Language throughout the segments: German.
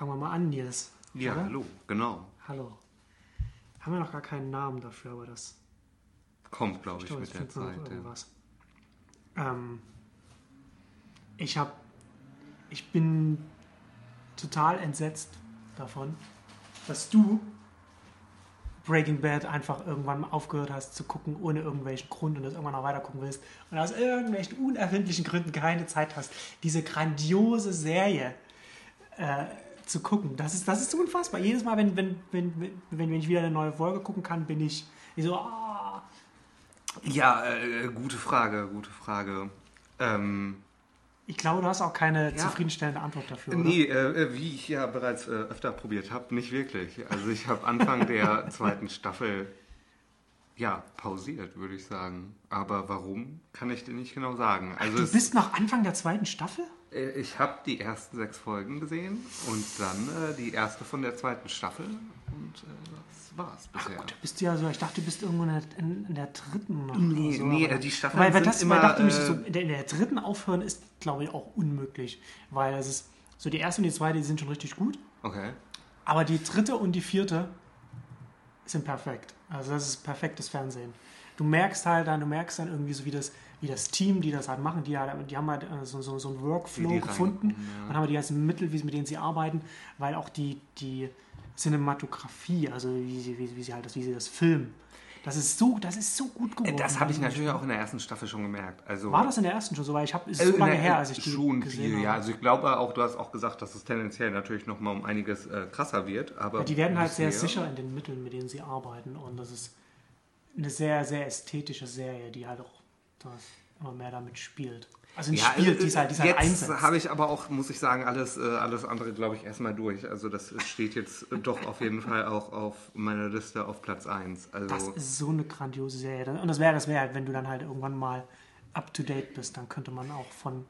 fangen wir mal an, Nils. Ja, oder? hallo, genau. Hallo. Haben wir noch gar keinen Namen dafür, aber das Kommt, glaube ich, glaube, mit der Zeit. Ja. Ähm, ich habe, ich bin total entsetzt davon, dass du Breaking Bad einfach irgendwann aufgehört hast zu gucken, ohne irgendwelchen Grund und das irgendwann noch weiter gucken willst und aus irgendwelchen unerfindlichen Gründen keine Zeit hast, diese grandiose Serie äh, zu gucken. Das ist, das ist unfassbar. Jedes Mal, wenn, wenn, wenn, wenn, wenn ich wieder eine neue Folge gucken kann, bin ich, ich so, ah, Ja, äh, gute Frage, gute Frage. Ähm, Ich glaube, du hast auch keine Ja. zufriedenstellende Antwort dafür. Oder? nee, äh, wie ich ja bereits äh, öfter probiert habe, nicht wirklich. Also ich habe Anfang der zweiten Staffel ja pausiert, würde ich sagen. Aber warum, kann ich dir nicht genau sagen. Also Du es- bist noch Anfang der zweiten Staffel? Äh, Ich habe die ersten sechs Folgen gesehen und dann äh, die erste von der zweiten Staffel und äh, das war's bisher. Gut, da bist du ja so, ich dachte, du bist irgendwo in der, in, in der dritten noch. Nee, so, nee, äh, die Staffeln weil, weil das, immer, weil dachte äh, so, in der, in der dritten aufhören ist, glaube ich, auch unmöglich. Weil es ist, so die erste und die zweite, die sind schon richtig gut. Okay. Aber die dritte und die vierte sind perfekt. Also das ist perfektes Fernsehen. Du merkst halt dann, du merkst dann irgendwie so, wie das, wie das Team, die das halt machen, die, die haben halt äh, so, so, so einen Workflow gefunden reinkommen, ja. und haben die ganzen Mittel, wie, mit denen sie arbeiten, weil auch die, die Cinematografie, also wie sie, wie, wie sie halt das, wie sie das filmen, das ist so, das ist so gut geworden. Das habe ich natürlich auch in der ersten Staffel schon gemerkt. Also, War das in der ersten schon so? Weil ich habe, ist äh, so lange her, als ich die schon gesehen viel, habe. ja. Also ich glaube auch, du hast auch gesagt, dass es tendenziell natürlich noch mal um einiges äh, krasser wird. Aber Ja, die werden halt sehr sicher in den Mitteln, mit denen sie arbeiten. Und das ist eine sehr, sehr ästhetische Serie, die halt auch das immer mehr damit spielt. Also nicht Ja, spielt, also, die es halt, die halt jetzt habe ich aber auch, muss ich sagen, alles, äh, alles andere, glaube ich, erstmal durch. Also das steht jetzt äh, doch auf jeden Fall auch auf meiner Liste auf Platz 1. Also Das ist so eine grandiose Serie. Und das wäre das wäre halt, wenn du dann halt irgendwann mal up to date bist, dann könnte man auch von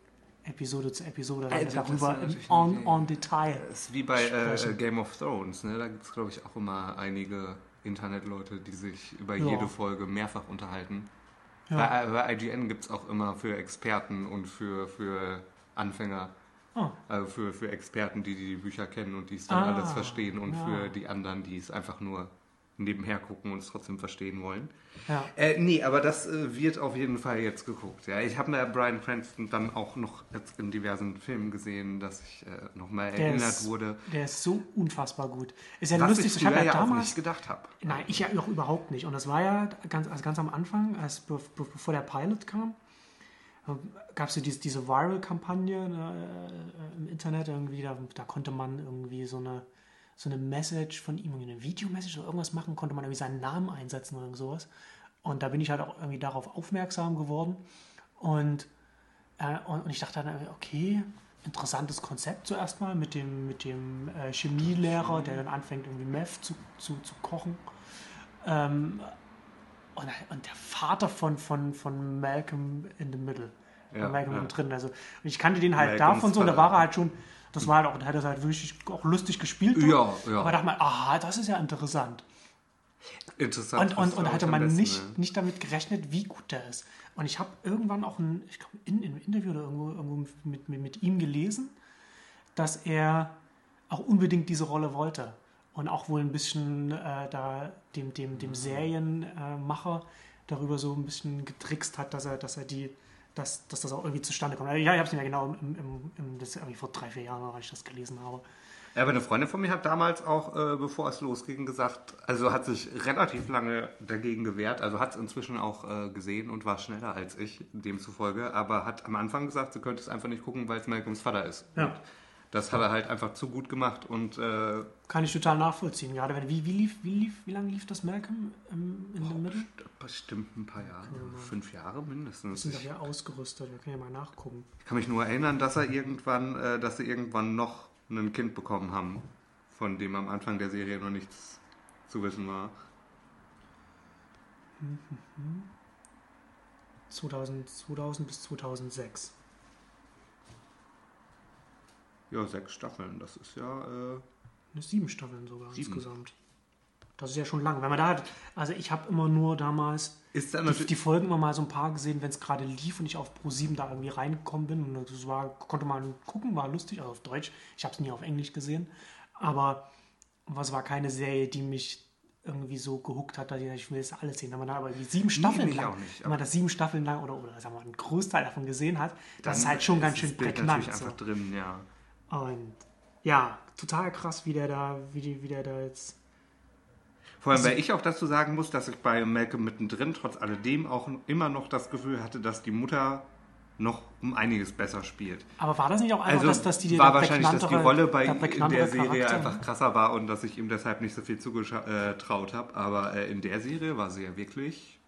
Episode zu Episode dann Also, darüber ist on, on Detail. Das ist wie bei äh. Game of Thrones, ne? Da gibt es, glaube ich, auch immer einige Internetleute, die sich über Ja. jede Folge mehrfach unterhalten. Ja. Bei, bei IGN gibt es auch immer für Experten und für, für Anfänger, Oh, also für, für Experten, die die Bücher kennen und die es dann Ah, alles verstehen und ja. für die anderen, die es einfach nur nebenher gucken und es trotzdem verstehen wollen. ja. Äh, nee, aber das äh, wird auf jeden Fall jetzt geguckt. Ja. Ich habe mir Brian Cranston dann auch noch jetzt in diversen Filmen gesehen, dass ich äh, nochmal erinnert ist- wurde. Der ist so unfassbar gut. Ist ja Was lustig, ich ich habe ja ja damals. nicht gedacht habe. Nein, ich ja auch überhaupt nicht. Und das war ja ganz, also ganz am Anfang, als be be bevor der Pilot kam, gab es ja diese, diese Viral-Kampagne äh, im Internet irgendwie, da, da konnte man irgendwie so eine, so eine Message von ihm, eine Videomessage oder irgendwas machen, konnte man irgendwie seinen Namen einsetzen oder sowas. Und da bin ich halt auch irgendwie darauf aufmerksam geworden. Und, äh, und, und ich dachte dann, okay, interessantes Konzept zuerst mal mit dem, mit dem äh, Chemielehrer, der dann anfängt, irgendwie Meth zu, zu, zu kochen. Ähm, und, und der Vater von, von, von Malcolm in the Middle. Ja, Malcolm ja. mittendrin. Also, und ich kannte den halt Malcolms davon so, und da war er halt schon, das war halt auch, da hat er halt wirklich auch lustig gespielt. Ja, ja. Aber da dachte man, aha, das ist ja interessant. Interessant. Und, und, und hatte man besten, nicht, ne? nicht damit gerechnet, wie gut der ist. Und ich habe irgendwann auch ein, ich glaube, in, in einem Interview oder irgendwo, irgendwo mit, mit, mit ihm gelesen, dass er auch unbedingt diese Rolle wollte. Und auch wohl ein bisschen äh, da dem, dem, dem Serienmacher darüber so ein bisschen getrickst hat, dass er, dass er die, dass, dass das auch irgendwie zustande kommt. Ja, ich habe es mir genau im, im, im, das irgendwie vor drei, vier Jahren, als ich das gelesen habe. Ja, aber eine Freundin von mir hat damals auch, äh, bevor es losging, gesagt, also hat sich relativ lange dagegen gewehrt, also hat es inzwischen auch äh, gesehen und war schneller als ich, demzufolge, aber hat am Anfang gesagt, sie könnte es einfach nicht gucken, weil es Malcolms Vater ist. Ja. Und das hat er halt einfach zu gut gemacht und äh, Kann ich total nachvollziehen. Gerade wenn, wie, wie lief, wie lief, wie lange lief das Malcolm im, in der Mitte? bestimmt ein paar Jahre, fünf Jahre mindestens. sind doch ja ausgerüstet. Wir können ja mal nachgucken. ich kann mich nur erinnern, dass er irgendwann, äh, dass sie irgendwann noch ein Kind bekommen haben, von dem am Anfang der Serie noch nichts zu wissen war. 2000, 2000 bis 2006. Ja, sechs Staffeln, das ist ja... Äh, Ne, Sieben Staffeln sogar Sieben. insgesamt. Das ist ja schon lang. Wenn man da hat, also ich habe immer nur damals Ist die, die Folgen immer mal so ein paar gesehen, wenn es gerade lief und ich auf Pro7 da irgendwie reingekommen bin. Und das war, konnte man gucken, war lustig, also auf Deutsch. Ich habe es nie auf Englisch gesehen. Aber was war keine Serie, die mich irgendwie so gehuckt hat, dass ich, ich will das alles sehen. Wenn man da aber die sieben Staffeln mich lang, nicht, wenn man das sieben Staffeln lang oder, oder sagen wir einen Großteil davon gesehen hat, das ist halt schon ganz ist schön das Bild prägnant. natürlich So. einfach drin, ja. Und ja, total krass, wie der da, wie, die, wie der da jetzt. Vor allem, Also- weil ich auch dazu sagen muss, dass ich bei Malcolm mittendrin trotz alledem auch immer noch das Gefühl hatte, dass die Mutter noch um einiges besser spielt. Aber war das nicht auch einfach, Also dass, dass die war wahrscheinlich, dass die Rolle bei der in der Serie Charakter- einfach krasser war und dass ich ihm deshalb nicht so viel zugetraut habe. Aber äh, in der Serie war sie ja wirklich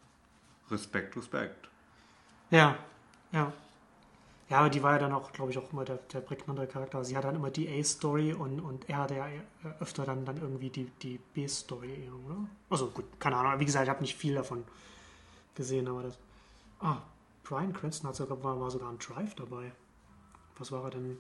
Respekt, Respekt. Ja, ja. Ja, aber die war ja dann auch, glaube ich, auch immer der, der prägnante Charakter. Sie hat dann immer die A-Story und, und er hatte ja öfter dann, dann irgendwie die, die B-Story, eher, oder? Also gut, keine Ahnung. Wie gesagt, ich habe nicht viel davon gesehen, aber das. Ah, Brian Cranston hat sogar, war, war sogar im Drive dabei. Was war er denn?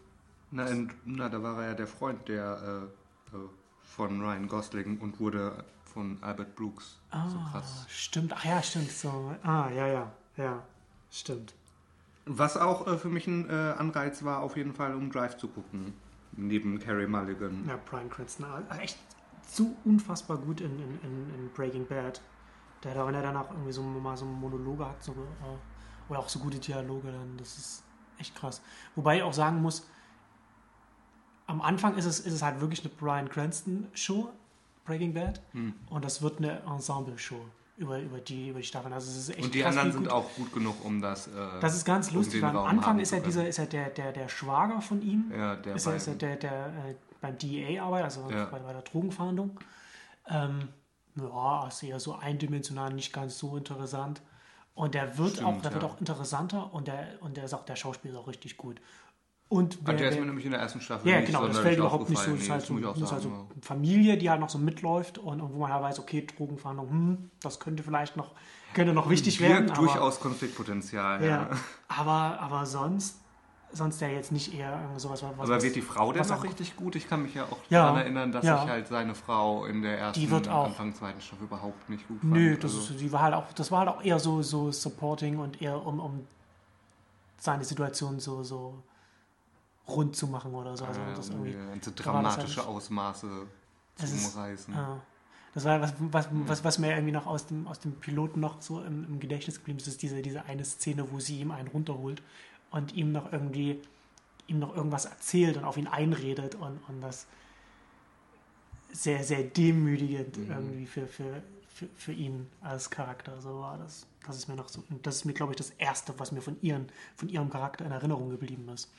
Na, in, na, da war er ja der Freund der äh, äh, von Ryan Gosling und wurde von Albert Brooks so Ah, krass. stimmt. Ach ja, stimmt. So. Ah, ja, ja, ja. Stimmt. Was auch äh, für mich ein äh, Anreiz war, auf jeden Fall, um Drive zu gucken. Neben Carrie Mulligan. Ja, Brian Cranston, äh, echt so unfassbar gut in, in, in, in Breaking Bad. Der da, wenn er danach irgendwie so mal so Monologe hat, so, äh, oder auch so gute Dialoge, dann das ist echt krass. Wobei ich auch sagen muss, am Anfang ist es, ist es halt wirklich eine Brian Cranston Show, Breaking Bad, Hm. und das wird eine Ensemble Show über, über die über die Staffeln. Also es ist echt Und die anderen sind auch gut genug, um das. Äh, Das ist ganz um lustig. weil Am Anfang ist er können. dieser, ist er der, der, der Schwager von ihm, Ja, der ist er, beiden. ist er der, der äh, beim DEA arbeitet, also Ja. bei, bei der Drogenfahndung. Ähm, ja, ist eher so eindimensional, nicht ganz so interessant. Und der wird Stimmt, auch, der wird ja. auch interessanter und der, und der ist auch, der Schauspieler ist auch richtig gut. Und Ah, wer, der ist mir nämlich in der ersten Staffel ja, genau, das fällt überhaupt nicht so. aufgefallen. Das ist halt so, das ist halt so Familie, die halt noch so mitläuft und, und wo man halt weiß, okay, Drogenfahndung, hm, das könnte vielleicht noch, könnte noch wichtig ja. werden. Aber- durchaus Konfliktpotenzial, ja. ja. Aber, aber sonst, sonst ja jetzt nicht eher sowas, was. Aber wird die Frau denn noch auch- richtig gut? Ich kann mich ja auch Ja, daran erinnern, dass ja. ich halt seine Frau in der ersten, Die wird auch- Anfang zweiten Staffel überhaupt nicht gut fand. Nö, das, also, die war halt auch, das war halt auch eher so, so supporting und eher um, um seine Situation so, so rund zu machen oder so. Also äh, das irgendwie ganze war das dramatische halt- Ausmaße zu ist- umreißen. ja. Das war was, was, was, was mir irgendwie noch aus dem, aus dem Piloten noch so im, im Gedächtnis geblieben ist, ist diese, diese eine Szene, wo sie ihm einen runterholt und ihm noch irgendwie ihm noch irgendwas erzählt und auf ihn einredet und, und das sehr, sehr demütigend Mhm. irgendwie für, für, für, für ihn als Charakter. So war das. Das ist mir noch so, und das ist mir, glaube ich, das Erste, was mir von, ihren, von ihrem Charakter in Erinnerung geblieben ist.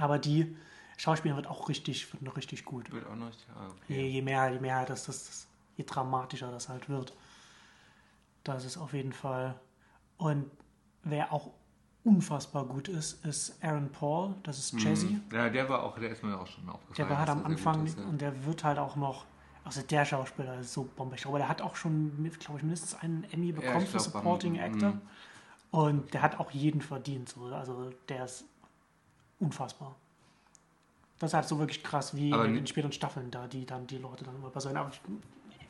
Aber die Schauspielerin wird auch richtig, wird noch richtig gut. Wird auch noch. Ah, Je, okay. je mehr, je mehr das, das, das, je dramatischer das halt wird. Das ist auf jeden Fall. Und wer auch unfassbar gut ist, ist Aaron Paul. Das ist Jazzy. Mhm. Ja, der war auch, der ist mir auch schon aufgefallen. Der war halt am Anfang ist, ja. und der wird halt auch noch. Also der Schauspieler ist so bombig. Aber der hat auch schon, glaube ich, mindestens einen Emmy bekommen ich für Supporting Actor. mm. Und der hat auch jeden verdient. So. Also der ist unfassbar. Das ist halt so wirklich krass, wie Aber in den späteren Staffeln da, die dann die Leute dann immer passieren. Aber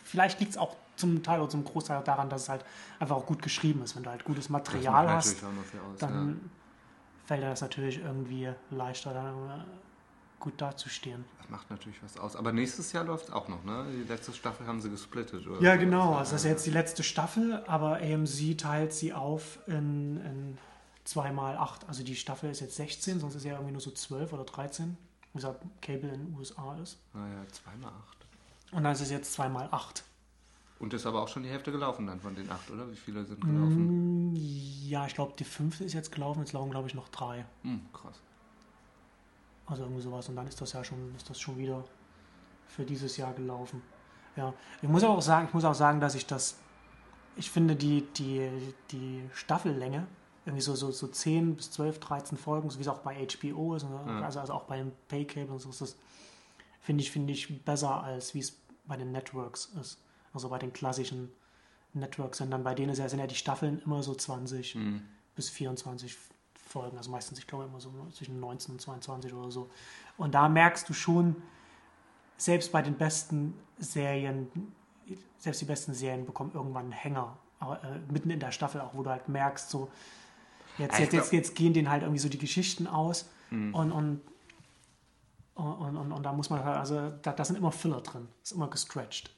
vielleicht liegt es auch zum Teil oder zum Großteil daran, dass es halt einfach auch gut geschrieben ist. Wenn du halt gutes Material hast, aus, dann ja. fällt dir das natürlich irgendwie leichter, dann äh, gut dazustehen. Das macht natürlich was aus. Aber nächstes Jahr läuft es auch noch, ne? Die letzte Staffel haben sie gesplittet, oder? Ja, genau. Also das ist jetzt die letzte Staffel, aber AMC teilt sie auf in, in 2x8. Also die Staffel ist jetzt 16, sonst ist ja irgendwie nur so 12 oder 13, wie gesagt Cable in den USA ist. Naja, zweimal acht. Und dann ist es jetzt 2x8. Und ist aber auch schon die Hälfte gelaufen dann von den acht, oder? Wie viele sind gelaufen? Mm, Ja, ich glaube, die fünfte ist jetzt gelaufen, jetzt laufen, glaube ich, noch drei. Hm, krass. Also irgendwie sowas. Und dann ist das ja schon, ist das schon wieder für dieses Jahr gelaufen. Ja. Ich muss aber auch sagen, ich muss auch sagen, dass ich das, ich finde die, die, die Staffellänge, irgendwie so, so, so 10 bis 12, 13 Folgen, so wie es auch bei HBO ist, ne? Ja. also, also auch beim Paycable und so ist das, finde ich, finde ich besser als wie es bei den Networks ist. Also bei den klassischen Networks sind dann bei denen ist ja, sind ja die Staffeln immer so 20 Hm. bis 24 Folgen, also meistens, ich glaube, immer so zwischen 19 und 22 oder so. Und da merkst du schon, selbst bei den besten Serien, selbst die besten Serien bekommen irgendwann einen Hänger, aber, äh, mitten in der Staffel auch, wo du halt merkst, so, jetzt, Ja, jetzt, jetzt, jetzt gehen denen halt irgendwie so die Geschichten aus Mhm. und, und, und, und, und da muss man halt, also da, da sind immer Filler drin, ist immer gestretched.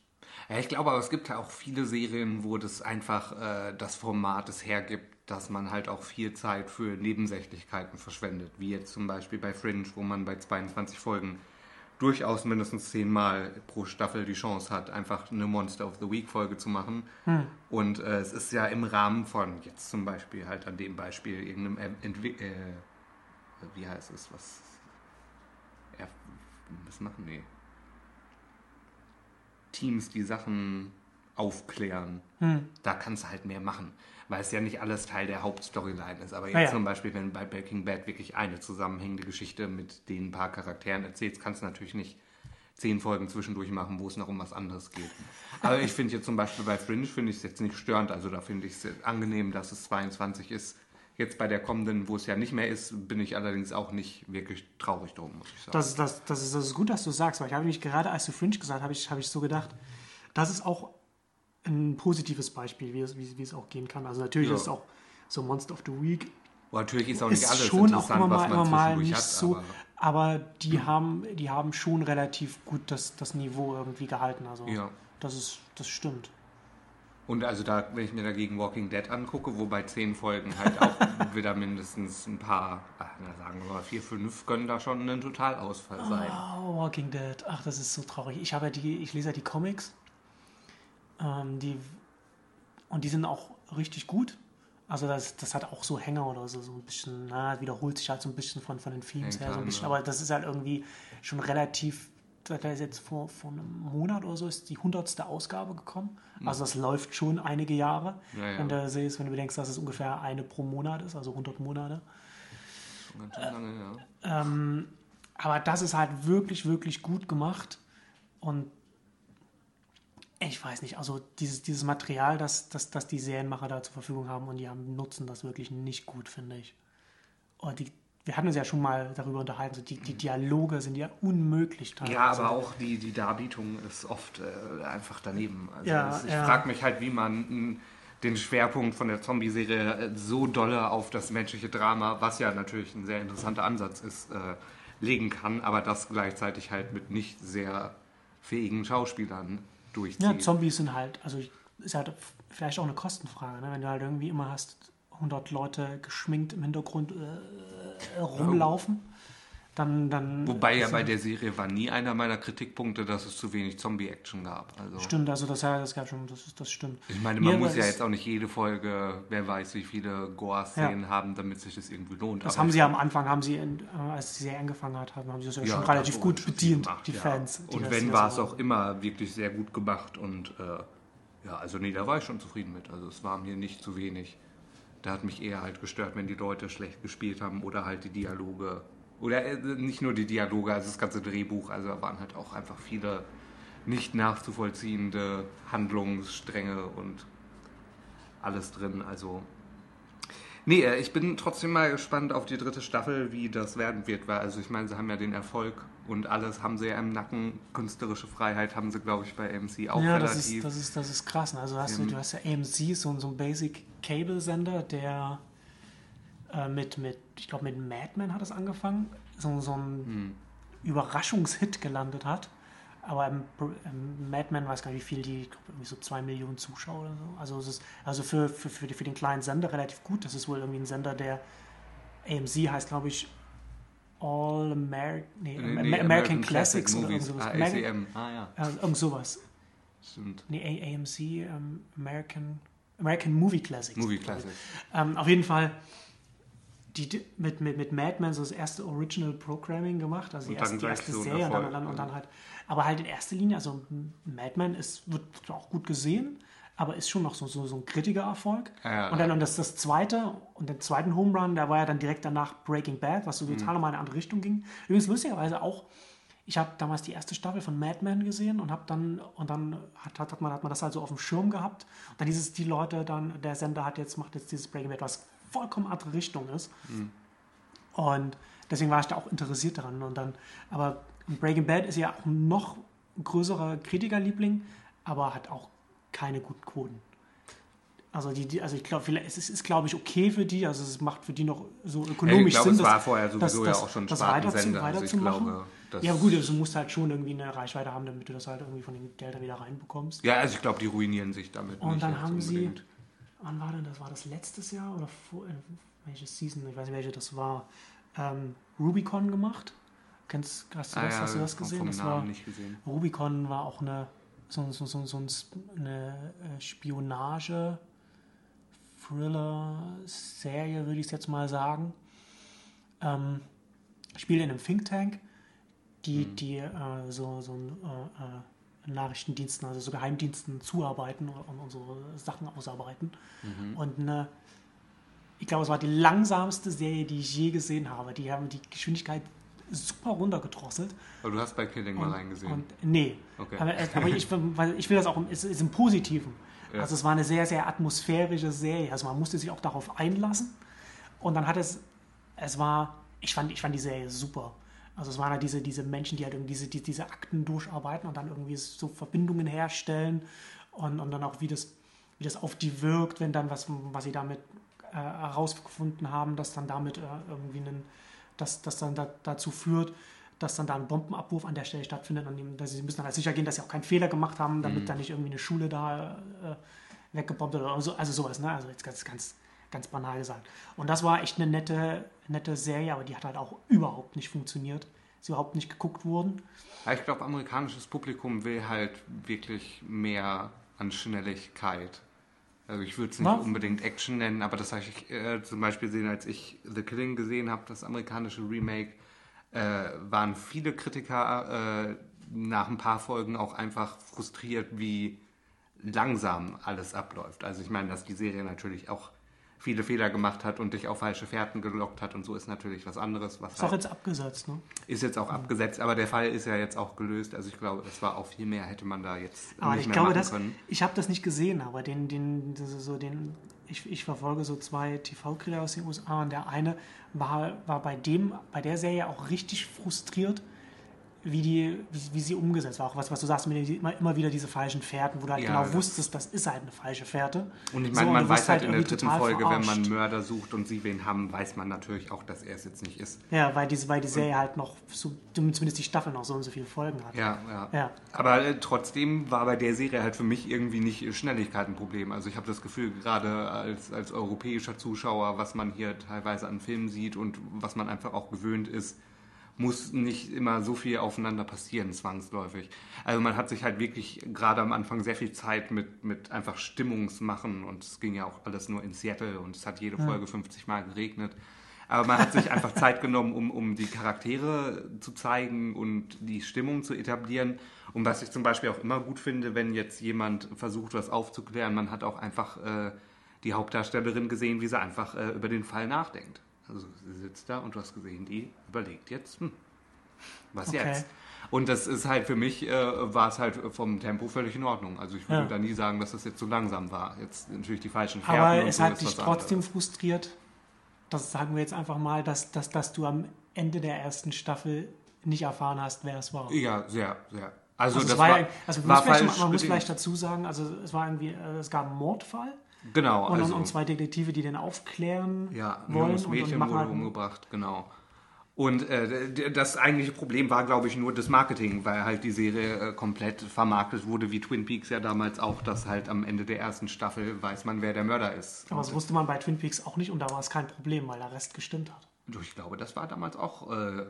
Ja, ich glaube, aber es gibt ja auch viele Serien, wo das einfach äh, das Format es hergibt, dass man halt auch viel Zeit für Nebensächlichkeiten verschwendet. Wie jetzt zum Beispiel bei Fringe, wo man bei 22 Folgen durchaus mindestens zehnmal pro Staffel die Chance hat, einfach eine Monster of the Week Folge zu machen. Und äh, es ist ja im Rahmen von jetzt zum Beispiel halt an dem Beispiel irgendeinem Entwi äh, wie heißt es, was er, was machen die? Teams, die Sachen aufklären. Da kannst du halt mehr machen, weil es ja nicht alles Teil der Hauptstoryline ist. Aber jetzt Ja, zum Beispiel, wenn bei Breaking Bad wirklich eine zusammenhängende Geschichte mit den paar Charakteren erzählst, kannst du natürlich nicht zehn Folgen zwischendurch machen, wo es noch um was anderes geht. Aber ich finde jetzt zum Beispiel bei Fringe finde ich es jetzt nicht störend. Also da finde ich es angenehm, dass es 22 ist. Jetzt bei der kommenden, wo es ja nicht mehr ist, bin ich allerdings auch nicht wirklich traurig drum, muss ich sagen. Das, das, das, ist, das ist gut, dass du sagst, weil ich habe mich gerade, als du Fringe gesagt hast, habe ich, habe ich so gedacht, das ist auch ein positives Beispiel, wie es, wie, wie es auch gehen kann. Also natürlich Ja. ist es auch so Monster of the Week Aber natürlich ist auch nicht ist alles schon auch interessant, immer mal, was man immer nicht hat. so, aber- aber die haben, die haben schon relativ gut das, das Niveau irgendwie gehalten. Also Ja. das ist, das stimmt. Und also da, wenn ich mir dagegen Walking Dead angucke, wo bei zehn Folgen halt auch wieder mindestens ein paar, na, sagen wir mal vier, fünf, können da schon ein Totalausfall sein. Oh, Walking Dead. Ach, das ist so traurig. Ich habe ja die, ich lese ja die Comics. Ähm, die, und die sind auch richtig gut. Also das, das hat auch so Hänger oder so, so ein bisschen, na, wiederholt sich halt so ein bisschen von, von den Themes Hängt her. So ein bisschen, ja. aber das ist halt irgendwie schon relativ, da ist jetzt vor, vor einem Monat oder so ist die hundertste Ausgabe gekommen. Also das läuft schon einige Jahre. Hm. Ja, ja. Wenn du siehst, wenn du bedenkst, dass es ungefähr eine pro Monat ist, also 100 Monate. Schon ganz schön lange, ja. Ähm, aber das ist halt wirklich, wirklich gut gemacht. Und ich weiß nicht, also dieses, dieses Material, das, das, das die Serienmacher da zur Verfügung haben und die haben, nutzen das wirklich nicht gut, finde ich. Und die, wir hatten uns ja schon mal darüber unterhalten, so die, die Dialoge sind ja unmöglich teilweise. Ja, aber auch die, die Darbietung ist oft äh, einfach daneben. Also Ja, das, ich ja. frage mich halt, wie man mh, den Schwerpunkt von der Zombie-Serie äh, so dolle auf das menschliche Drama, was ja natürlich ein sehr interessanter Ansatz ist, äh, legen kann, aber das gleichzeitig halt mit nicht sehr fähigen Schauspielern durchzieht. Ja, Zombies sind halt, also ist halt vielleicht auch eine Kostenfrage, ne? wenn du halt irgendwie immer hast 100 Leute geschminkt im Hintergrund äh, rumlaufen, dann, dann Wobei ja also, bei der Serie war nie einer meiner Kritikpunkte, dass es zu wenig Zombie-Action gab. Also stimmt, also das, ja, das gab schon, das, ist- das stimmt. ich meine, man Ja, muss ja jetzt auch nicht jede Folge, wer weiß, wie viele Gore-Szenen haben, damit sich das irgendwie lohnt. Das Aber haben sie ja am Anfang, haben sie, äh, als die Serie angefangen hat, haben, haben sie das ja, schon relativ das gut schon bedient, gemacht, die ja. Fans. die Und wenn war es auch immer wirklich sehr gut gemacht und äh, ja, also nee, da war ich schon zufrieden mit. Also es war mir nicht zu wenig. Da hat mich eher halt gestört, wenn die Leute schlecht gespielt haben oder halt die Dialoge. Oder äh, nicht nur die Dialoge, also das ganze Drehbuch, also da waren halt auch einfach viele nicht nachzuvollziehende Handlungsstränge und alles drin. Also Nee, äh, ich bin trotzdem mal gespannt auf die dritte Staffel, wie das werden wird, weil also ich meine, sie haben ja den Erfolg und alles haben sie ja im Nacken. Künstlerische Freiheit haben sie, glaube ich, bei AMC auch ja, das relativ. ist, das, ist, das ist krass. ne? Also hast du, du hast ja AMC, so, so ein Basic Cable Sender, der äh, mit, mit, ich glaube mit Mad Men hat es angefangen, so, so ein Hm. Überraschungshit gelandet hat. Aber im, im Mad Men weiß gar nicht, wie viel die, ich glaube irgendwie so zwei Millionen Zuschauer oder so. Also es ist also für, für, für, die, für den kleinen Sender relativ gut. Das ist wohl irgendwie ein Sender, der AMC heißt, glaube ich, All American, nee, Nee, nee, American, Classics oder irgend Movies. sowas. Ah, ACM. Ah ja, äh, irgend sowas. stimmt. Nee, AMC, ähm, American, American Movie Classics. Movie Classics. Ähm, auf jeden Fall die, mit, mit, mit Mad Men so das erste Original Programming gemacht, also die erste, die erste so Serie und dann, und dann halt, aber halt in erster Linie, also Mad Men ist, wird auch gut gesehen, aber ist schon noch so, so, so ein kritiger Erfolg. Ja, und dann ja. und das, das zweite und den zweiten Home Run, der war ja dann direkt danach Breaking Bad, was so Mhm. total in eine andere Richtung ging. Übrigens lustigerweise auch ich habe damals die erste Staffel von Mad Men gesehen und habe dann und dann hat, hat, hat, man, hat man das halt so auf dem Schirm gehabt. Und dann dieses, die Leute dann, der Sender hat jetzt, macht jetzt dieses Breaking Bad, was vollkommen andere Richtung ist. Und deswegen war ich da auch interessiert daran. Und dann, aber Breaking Bad ist ja auch noch größerer Kritikerliebling, aber hat auch keine guten Quoten. Also, die, die, also ich glaube, es ist, ist glaube ich, okay für die. Also es macht für die noch so ökonomisch ja, ich glaube, Sinn. es war vorher sowieso das, ja auch schon das Spartensender. weiter, Also ich glaube, ja, gut, also du musst halt schon irgendwie eine Reichweite haben, damit du das halt irgendwie von den Geldern wieder reinbekommst. Ja, also ich glaube, die ruinieren sich damit Und nicht dann haben sie, unbedingt. Wann war denn das? War das letztes Jahr oder vor, äh, welche Season? Ich weiß nicht, welche das war. Ähm, Rubicon gemacht. Kennst, hast du Ah das, ja, hast du das gesehen? Das war, nicht gesehen. Rubicon war auch eine, so, so, so, so eine äh, Spionage, Thriller-Serie, würde ich es jetzt mal sagen. Ähm, spielt in einem Think Tank, die, die äh, so, so ein, äh, äh, Nachrichtendiensten, also so Geheimdiensten zuarbeiten und, und so Sachen ausarbeiten. Und eine, ich glaube, es war die langsamste Serie, die ich je gesehen habe. Die haben die Geschwindigkeit super runtergedrosselt. Aber du hast bei Killing mal reingesehen. Und, nee. Okay. Aber, es- aber ich, ich will das auch, im- es ist im Positiven. Ja. Also es war eine sehr, sehr atmosphärische Serie. Also man musste sich auch darauf einlassen. Und dann hat es, es war, ich fand, ich fand die Serie super. Also es waren halt diese, diese Menschen, die halt irgendwie diese, die, diese Akten durcharbeiten und dann irgendwie so Verbindungen herstellen und, und dann auch, wie das, wie das auf die wirkt, wenn dann was, was sie damit äh, herausgefunden haben, dass dann damit äh, irgendwie einen, dass das dann da, dazu führt, dass dann da ein Bombenabruf an der Stelle stattfindet, dem, dass sie müssen dann halt sicher gehen, dass sie auch keinen Fehler gemacht haben, damit dann nicht irgendwie eine Schule da äh, weggebombt wird oder so, also sowas, ne? Also jetzt ganz, ganz, ganz banal gesagt. Und das war echt eine nette, nette Serie, aber die hat halt auch überhaupt nicht funktioniert. Ist überhaupt nicht geguckt worden. Ja, ich glaube, amerikanisches Publikum will halt wirklich mehr an Schnelligkeit. Also ich würde es nicht Was? unbedingt Action nennen, aber das habe ich äh, zum Beispiel gesehen, als ich The Killing gesehen habe, das amerikanische Remake, äh, waren viele Kritiker äh, nach ein paar Folgen auch einfach frustriert, wie langsam alles abläuft. Also ich meine, dass die Serie natürlich auch viele Fehler gemacht hat und dich auf falsche Fährten gelockt hat und so ist natürlich was anderes, was Ist auch halt jetzt abgesetzt, ne? ist jetzt auch abgesetzt, aber der Fall ist ja jetzt auch gelöst. Also ich glaube, es war auch viel mehr, hätte man da jetzt Aber nicht ich mehr glaube, machen das, können. ich habe das nicht gesehen, aber den, den, so den, ich, ich verfolge so zwei TV-Krieger aus den USA und der eine war, war bei dem, bei der Serie auch richtig frustriert, wie die, wie, wie sie umgesetzt war. Auch was, was du sagst, mit den- immer, immer wieder diese falschen Fährten, wo du halt Ja, genau wusstest, das ist halt eine falsche Fährte. Und ich So, meine, und man weiß halt in der dritten Folge, wenn man verarscht. Mörder sucht und sie wen haben, weiß man natürlich auch, dass er es jetzt nicht ist. Ja, weil, diese, weil die Serie halt noch, so, zumindest die Staffel noch so und so viele Folgen hat. Ja, ja. Ja. Aber äh, trotzdem war bei der Serie halt für mich irgendwie nicht Schnelligkeit ein Problem. Also ich habe das Gefühl, gerade als, als europäischer Zuschauer, was man hier teilweise an Filmen sieht und was man einfach auch gewöhnt ist, muss nicht immer so viel aufeinander passieren, zwangsläufig. Also man hat sich halt wirklich gerade am Anfang sehr viel Zeit mit, mit einfach Stimmungsmachen und es ging ja auch alles nur in Seattle und es hat jede Folge 50 Mal geregnet. Aber man hat sich einfach Zeit genommen, um, um die Charaktere zu zeigen und die Stimmung zu etablieren. Und was ich zum Beispiel auch immer gut finde, wenn jetzt jemand versucht, was aufzuklären, man hat auch einfach äh, die Hauptdarstellerin gesehen, wie sie einfach äh, über den Fall nachdenkt. Also sie sitzt da und du hast gesehen, die überlegt jetzt, hm, was Okay. jetzt? Und das ist halt für mich, äh, war es halt vom Tempo völlig in Ordnung. Also ich würde Ja. da nie sagen, dass das jetzt so langsam war. Jetzt natürlich die falschen Fährten Aber es so hat dich trotzdem anderes. frustriert, das sagen wir jetzt einfach mal, dass, dass, dass du am Ende der ersten Staffel nicht erfahren hast, wer es war. Ja, sehr, sehr. Also, Also, das war, war, also man, muss vielleicht, man muss vielleicht dazu sagen, also es war irgendwie, äh, es gab einen Mordfall Genau, und, also und zwei Detektive, die den aufklären ja, wollen und, Mädchen und wurde halt, umgebracht, genau. Und äh, das eigentliche Problem war, glaube ich, nur das Marketing, weil halt die Serie äh, komplett vermarktet wurde, wie Twin Peaks ja damals auch, dass halt am Ende der ersten Staffel weiß man, wer der Mörder ist. aber das wusste man bei Twin Peaks auch nicht und da war es kein Problem, weil der Rest gestimmt hat. Ich glaube, das war damals auch äh,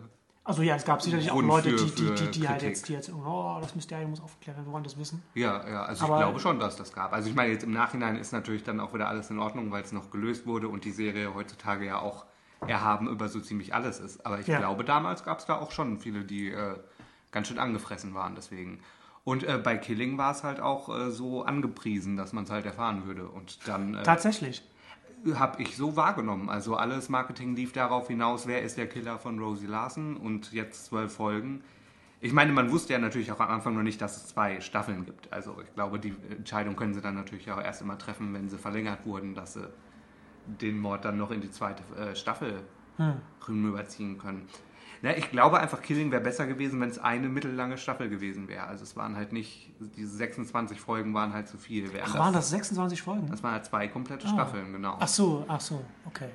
Also ja, es gab sicherlich auch Leute, für- die, die, die, die halt jetzt, die jetzt, oh, das Mysterio muss aufgeklärt werden, wir wollen das wissen. Ja, ja, also Aber- ich glaube schon, dass das gab. Also ich meine, jetzt im Nachhinein ist natürlich dann auch wieder alles in Ordnung, weil es noch gelöst wurde und die Serie heutzutage ja auch erhaben über so ziemlich alles ist. Aber ich Ja. glaube, damals gab es da auch schon viele, die äh, ganz schön angefressen waren deswegen. Und äh, bei Killing war es halt auch äh, so angepriesen, dass man es halt erfahren würde. Und dann äh, Tatsächlich. Habe ich so wahrgenommen. Also alles Marketing lief darauf hinaus, wer ist der Killer von Rosie Larson und jetzt zwölf Folgen. Ich meine, man wusste ja natürlich auch am Anfang noch nicht, dass es zwei Staffeln gibt. Also ich glaube, die Entscheidung können sie dann natürlich auch erst immer treffen, wenn sie verlängert wurden, dass sie den Mord dann noch in die zweite äh, Staffel Hm. rüberziehen können. Na, ich glaube einfach, Killing wäre besser gewesen, wenn es eine mittellange Staffel gewesen wäre. Also es waren halt nicht, diese 26 Folgen waren halt zu viel. Ach, waren das 26 Folgen? Das waren halt zwei komplette Ah. Staffeln, genau. Ach so, ach so, okay.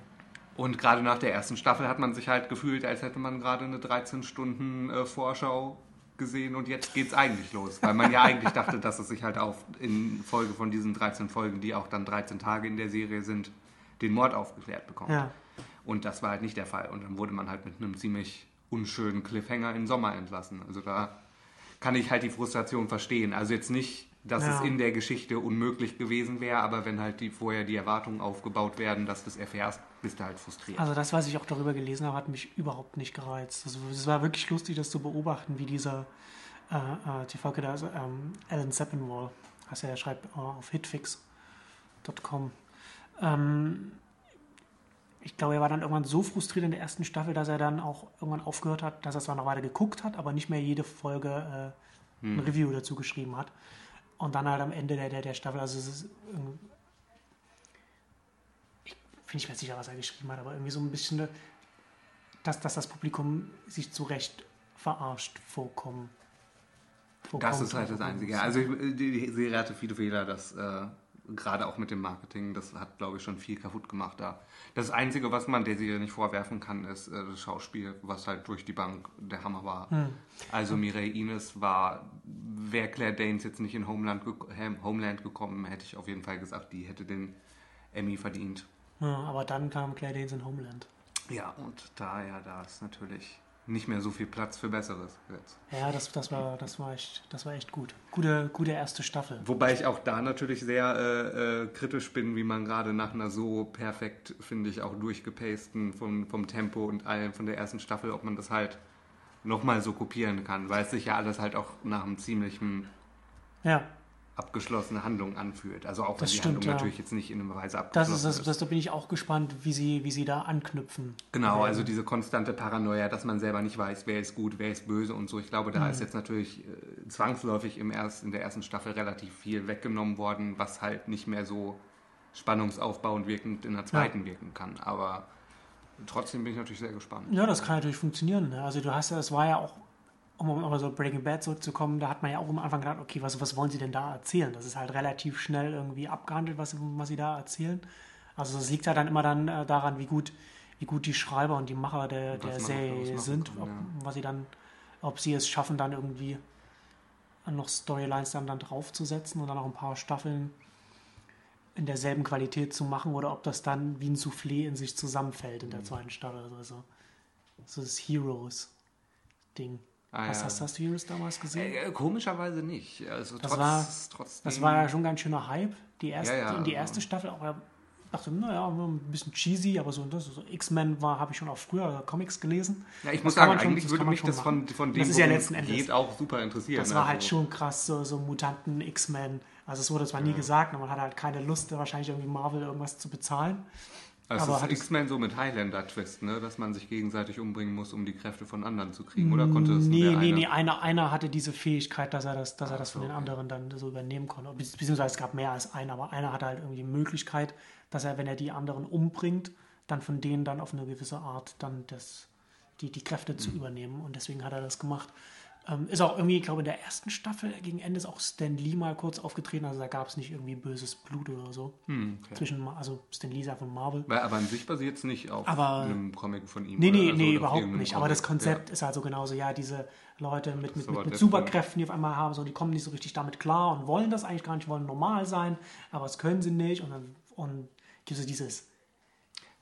Und gerade nach der ersten Staffel hat man sich halt gefühlt, als hätte man gerade eine 13 Stunden äh, Vorschau gesehen und jetzt geht's eigentlich los, weil man ja eigentlich dachte, dass es sich halt auf in Folge von diesen 13 Folgen, die auch dann 13 Tage in der Serie sind, den Mord aufgeklärt bekommt. Ja. Und das war halt nicht der Fall. Und dann wurde man halt mit einem ziemlich unschönen Cliffhanger in den Sommer entlassen. Also da kann ich halt die Frustration verstehen. Also jetzt nicht, dass Ja. es in der Geschichte unmöglich gewesen wäre, aber wenn halt die vorher die Erwartungen aufgebaut werden, dass du es erfährst, bist du halt frustriert. Also das, was ich auch darüber gelesen habe, hat mich überhaupt nicht gereizt. Also es war wirklich lustig, das zu beobachten, wie dieser äh, äh, TV da, also, ähm, Alan Sepinwall, heißt er, der schreibt äh, auf hitfix.com. Ähm, ich glaube, er war dann irgendwann so frustriert in der ersten Staffel, dass er dann auch irgendwann aufgehört hat, dass er zwar noch weiter geguckt hat, aber nicht mehr jede Folge äh, ein Review dazu geschrieben hat. Und dann halt am Ende der, der, der Staffel, also es ist ich bin nicht mehr sicher, was er geschrieben hat, aber irgendwie so ein bisschen, dass, dass das Publikum sich zu Recht verarscht vorkommen. Das vorkommt. ist halt das Einzige. Also ich- die, die Serie hatte viele Fehler, das äh, gerade auch mit dem Marketing, das hat, glaube ich, schon viel kaputt gemacht da. Das Einzige, was man der Serie nicht vorwerfen kann, ist äh, das Schauspiel, was halt durch die Bank der Hammer war. Hm. Also Mireille Ines war, wäre Claire Danes jetzt nicht in Homeland, Ham- Homeland gekommen, hätte ich auf jeden Fall gesagt, die hätte den Emmy verdient. Ja, aber dann kam Claire Danes in Homeland. Ja, und da ja, da ist natürlich nicht mehr so viel Platz für Besseres jetzt. Ja, das, das, war, das, war echt, das war echt gut. Gute, gute erste Staffel. Wobei ich auch da natürlich sehr äh, äh, kritisch bin, wie man gerade nach einer so perfekt, finde ich, auch durchgepasten vom, vom Tempo und allem von der ersten Staffel, ob man das halt nochmal so kopieren kann, weil es sich ja alles halt auch nach einem ziemlichen Ja, abgeschlossene Handlung anfühlt. Also auch wenn Das die stimmt, Handlung ja. natürlich jetzt nicht in einer Weise das abgeschlossen ist, das, das, da bin ich auch gespannt, wie sie, wie sie da anknüpfen. Genau, also diese konstante Paranoia, dass man selber nicht weiß, wer ist gut, wer ist böse und so. Ich glaube, da ist jetzt natürlich äh, zwangsläufig im erst, in der ersten Staffel relativ viel weggenommen worden, was halt nicht mehr so spannungsaufbauend wirkend in der zweiten wirken kann. Aber trotzdem bin ich natürlich sehr gespannt. Ja, das kann natürlich funktionieren. Ne? Also du hast ja, es war ja auch, um auf so Breaking Bad zurückzukommen, da hat man ja auch am Anfang gedacht, okay, was, was wollen sie denn da erzählen? Das ist halt relativ schnell irgendwie abgehandelt, was, was sie da erzählen. Also es liegt ja dann immer dann äh, daran, wie gut, wie gut die Schreiber und die Macher der, der Serie sind, kann, ob, ja. was sie dann, ob sie es schaffen, dann irgendwie noch Storylines dann, dann draufzusetzen und dann auch ein paar Staffeln in derselben Qualität zu machen oder ob das dann wie ein Soufflé in sich zusammenfällt in der zweiten Staffel. Also so das Heroes-Ding. Ah, hast, ja. hast, hast du Heroes damals gesehen? Äh, komischerweise nicht. Also Das trotz, war- trotzdem, Das war ja schon ganz schöner Hype. Die erste, Ja, ja, die, also- erste Staffel auch. Dachte, naja, ein bisschen cheesy, aber so, das, so X-Men war, habe ich schon auch früher Comics gelesen. Ja, ich Das muss sagen, schon- eigentlich würde mich das von, machen. von dem, Das ist ja letzten es Endes- geht, auch super interessieren. Das war halt Also- schon krass, so, so Mutanten, X-Men. Also es wurde zwar nie gesagt, aber man hatte halt keine Lust, wahrscheinlich irgendwie Marvel irgendwas zu bezahlen. Also Aber ist X-Men so mit Highlander-Twist, ne? dass man sich gegenseitig umbringen muss, um die Kräfte von anderen zu kriegen. Oder konnte nur Nee, der nee, eine? nee, einer, einer hatte diese Fähigkeit, dass er das, dass er das von so, den okay. anderen dann so übernehmen konnte. Bezieh- Beziehungsweise es gab mehr als einen, aber einer hatte halt irgendwie die Möglichkeit, dass er, wenn er die anderen umbringt, dann von denen dann auf eine gewisse Art dann das, die, die Kräfte Mhm. zu übernehmen. Und deswegen hat er das gemacht. Ähm, ist auch irgendwie, ich glaube, in der ersten Staffel gegen Ende ist auch Stan Lee mal kurz aufgetreten. Also da gab es nicht irgendwie böses Blut oder so. Hm, okay. Zwischen, also Stan Lee ist ja von Marvel. Aber an sich basiert es nicht auf Aber- einem Comic von ihm. Nee, nee, Also, nee, auf überhaupt nicht. Aber das Comic. Konzept ist halt so genauso, ja, diese Leute mit, mit, So mit, mit Superkräften, die auf einmal haben, so, die kommen nicht so richtig damit klar und wollen das eigentlich gar nicht, wollen normal sein, aber das können sie nicht und dann und gibt es dieses,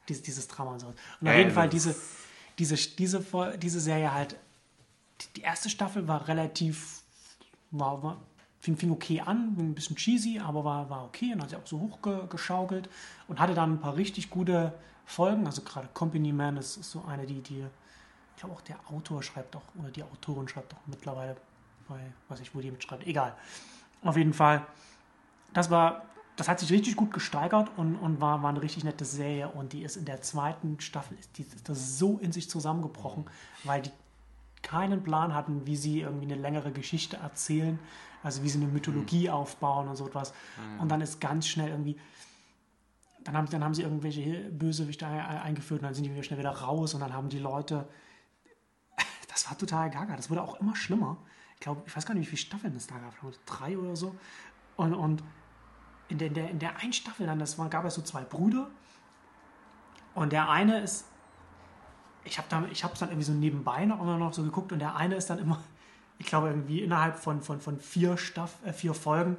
dieses, dieses Drama und so. Und Ja, auf jeden ja, Fall das- diese, diese, diese, diese Serie halt, die, erste Staffel war relativ, war, war fing, fing okay an, ein bisschen cheesy, aber war, war okay und hat sich auch so hochgeschaukelt und hatte dann ein paar richtig gute Folgen. Also gerade Company Man ist, ist so eine, die, die, ich glaube auch der Autor schreibt auch, oder die Autorin schreibt auch mittlerweile bei, weiß ich, wo die mitschreibt, egal. Auf jeden Fall, das war, das hat sich richtig gut gesteigert und, und war, war eine richtig nette Serie und die ist in der zweiten Staffel, die, ist das so in sich zusammengebrochen, weil die keinen Plan hatten, wie sie irgendwie eine längere Geschichte erzählen, also wie sie eine Mythologie aufbauen und so etwas. Und dann ist ganz schnell irgendwie, dann haben, dann haben sie irgendwelche Bösewichte ein- eingeführt und dann sind die wieder schnell wieder raus und dann haben die Leute das war total gaga. Das wurde auch immer schlimmer. Ich glaube, ich weiß gar nicht, wie viele Staffeln es da gab. Drei oder so. Und, und in, der, in, der, in der einen Staffel dann, das war, gab es so zwei Brüder. Und der eine ist, ich habe es dann irgendwie so nebenbei noch immer noch so geguckt und der eine ist dann immer, ich glaube irgendwie innerhalb von, von, von vier, Staff, äh, vier Folgen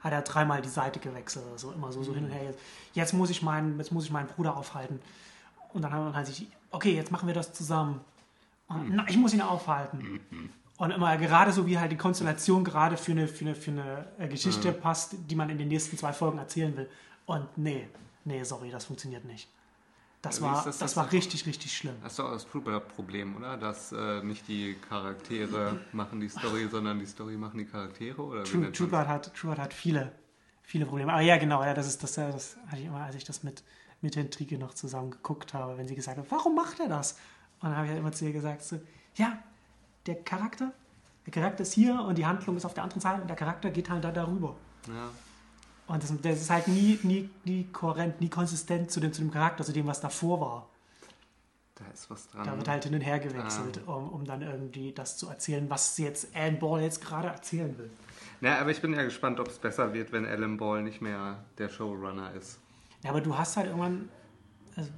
hat er dreimal die Seite gewechselt oder so, immer so, so hin und her. Jetzt, jetzt, muss ich meinen, jetzt muss ich meinen Bruder aufhalten. Und dann haben wir halt sich, okay, jetzt machen wir das zusammen. Und, na, ich muss ihn aufhalten. Und immer gerade so wie halt die Konstellation gerade für eine, für eine, für eine äh, Geschichte ja. passt, die man in den nächsten zwei Folgen erzählen will. Und nee, nee, sorry, das funktioniert nicht. Das war, das, das, war richtig, richtig schlimm. Das ist doch das Trooper-Problem, oder? Dass äh, nicht die Charaktere machen die Story, sondern die Story machen die Charaktere? Oder True, Trooper, hat, Trooper hat viele, viele Probleme. Aber ja, genau, ja, das ist das, das hatte ich immer, als ich das mit, mit Hentrike noch zusammen geguckt habe, wenn sie gesagt hat, warum macht er das? Und dann habe ich halt immer zu ihr gesagt, so, ja, der Charakter, der Charakter ist hier und die Handlung ist auf der anderen Seite und der Charakter geht halt da darüber. Ja. Und das, das, ist halt nie, nie, nie kohärent, nie konsistent zu dem, zu dem Charakter, zu dem, was davor war. Da ist was dran. Da wird halt hin und her gewechselt, ah. um, um dann irgendwie das zu erzählen, was jetzt Alan Ball jetzt gerade erzählen will. Ja, aber ich bin ja gespannt, ob es besser wird, wenn Alan Ball nicht mehr der Showrunner ist. Ja, aber du hast halt irgendwann also,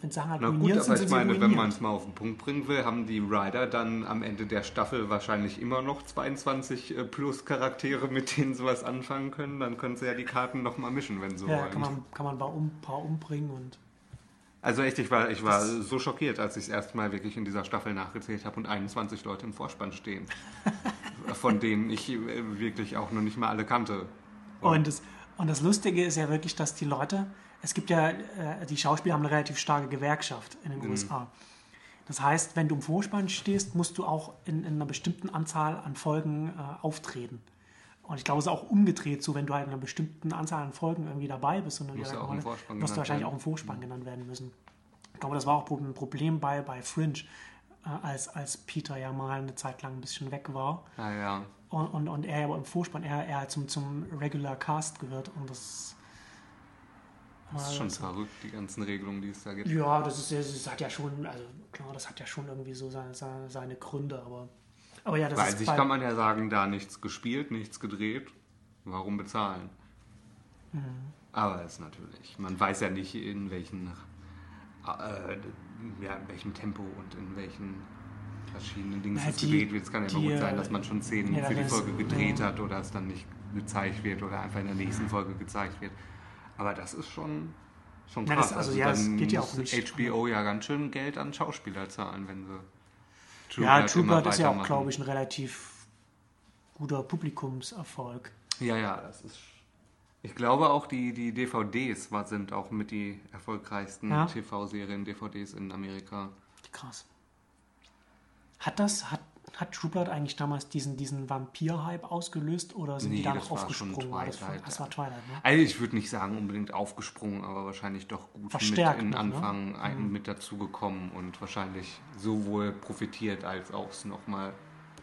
wenn Sachen halt Na gut, aber ich meine, wenn man es mal auf den Punkt bringen will, haben die Rider dann am Ende der Staffel wahrscheinlich immer noch 22 äh, plus Charaktere, mit denen sie was anfangen können. Dann können sie ja die Karten nochmal mischen, wenn sie ja, wollen. Kann man, kann man ein paar, um, paar umbringen und. Also echt, ich war, ich war so schockiert, als ich es erstmal wirklich in dieser Staffel nachgezählt habe und 21 Leute im Vorspann stehen. von denen ich äh, wirklich auch noch nicht mal alle kannte. Und, und das, und das Lustige ist ja wirklich, dass die Leute es gibt ja, äh, die Schauspieler haben eine relativ starke Gewerkschaft in den mhm. USA. Das heißt, wenn du im Vorspann stehst, musst du auch in, in einer bestimmten Anzahl an Folgen äh, auftreten. Und ich glaube, es ist auch umgedreht so, wenn du halt in einer bestimmten Anzahl an Folgen irgendwie dabei bist, und musst, du, auch Rolle, musst du wahrscheinlich auch im Vorspann mhm. genannt werden müssen. Ich glaube, das war auch ein Problem bei, bei Fringe, äh, als, als Peter ja mal eine Zeit lang ein bisschen weg war. Ah, ja. und, und, und er aber im Vorspann, er, er zum, zum Regular Cast gehört und das das ist schon also, verrückt, die ganzen Regelungen, die es da gibt. Ja, das, ist, das hat ja schon, also klar, das hat ja schon irgendwie so seine, seine Gründe, aber, aber ja, das Bei ist sich kann man ja sagen, da nichts gespielt, nichts gedreht, warum bezahlen? Mhm. Aber es ist natürlich, man weiß ja nicht, in welchen, äh, ja, in welchem Tempo und in welchen verschiedenen Dingen es gedreht wird. Es kann ja die, gut sein, dass man schon Szenen ja, für die Folge gedreht ja. hat oder es dann nicht gezeigt wird oder einfach in der nächsten Folge gezeigt wird. Aber das ist schon, schon krass. Das, also, also ja, das geht ja auch nicht. HBO ja ganz schön Geld an Schauspieler zahlen, wenn sie. True ja, True ist ja auch, glaube ich, ein relativ guter Publikumserfolg. Ja, ja, das ist. Ich glaube auch die, die DVDs war, sind auch mit die erfolgreichsten ja. TV-Serien, DVDs in Amerika. Krass. Hat das, hat hat True Blood eigentlich damals diesen, diesen Vampir-Hype ausgelöst oder sind nee, die da noch aufgesprungen? War das, war, das war Twilight, ne? Also ich würde nicht sagen unbedingt aufgesprungen, aber wahrscheinlich doch gut Verstärkt mit in ne? Anfang ne? einen mhm. mit dazugekommen und wahrscheinlich sowohl profitiert als auch es nochmal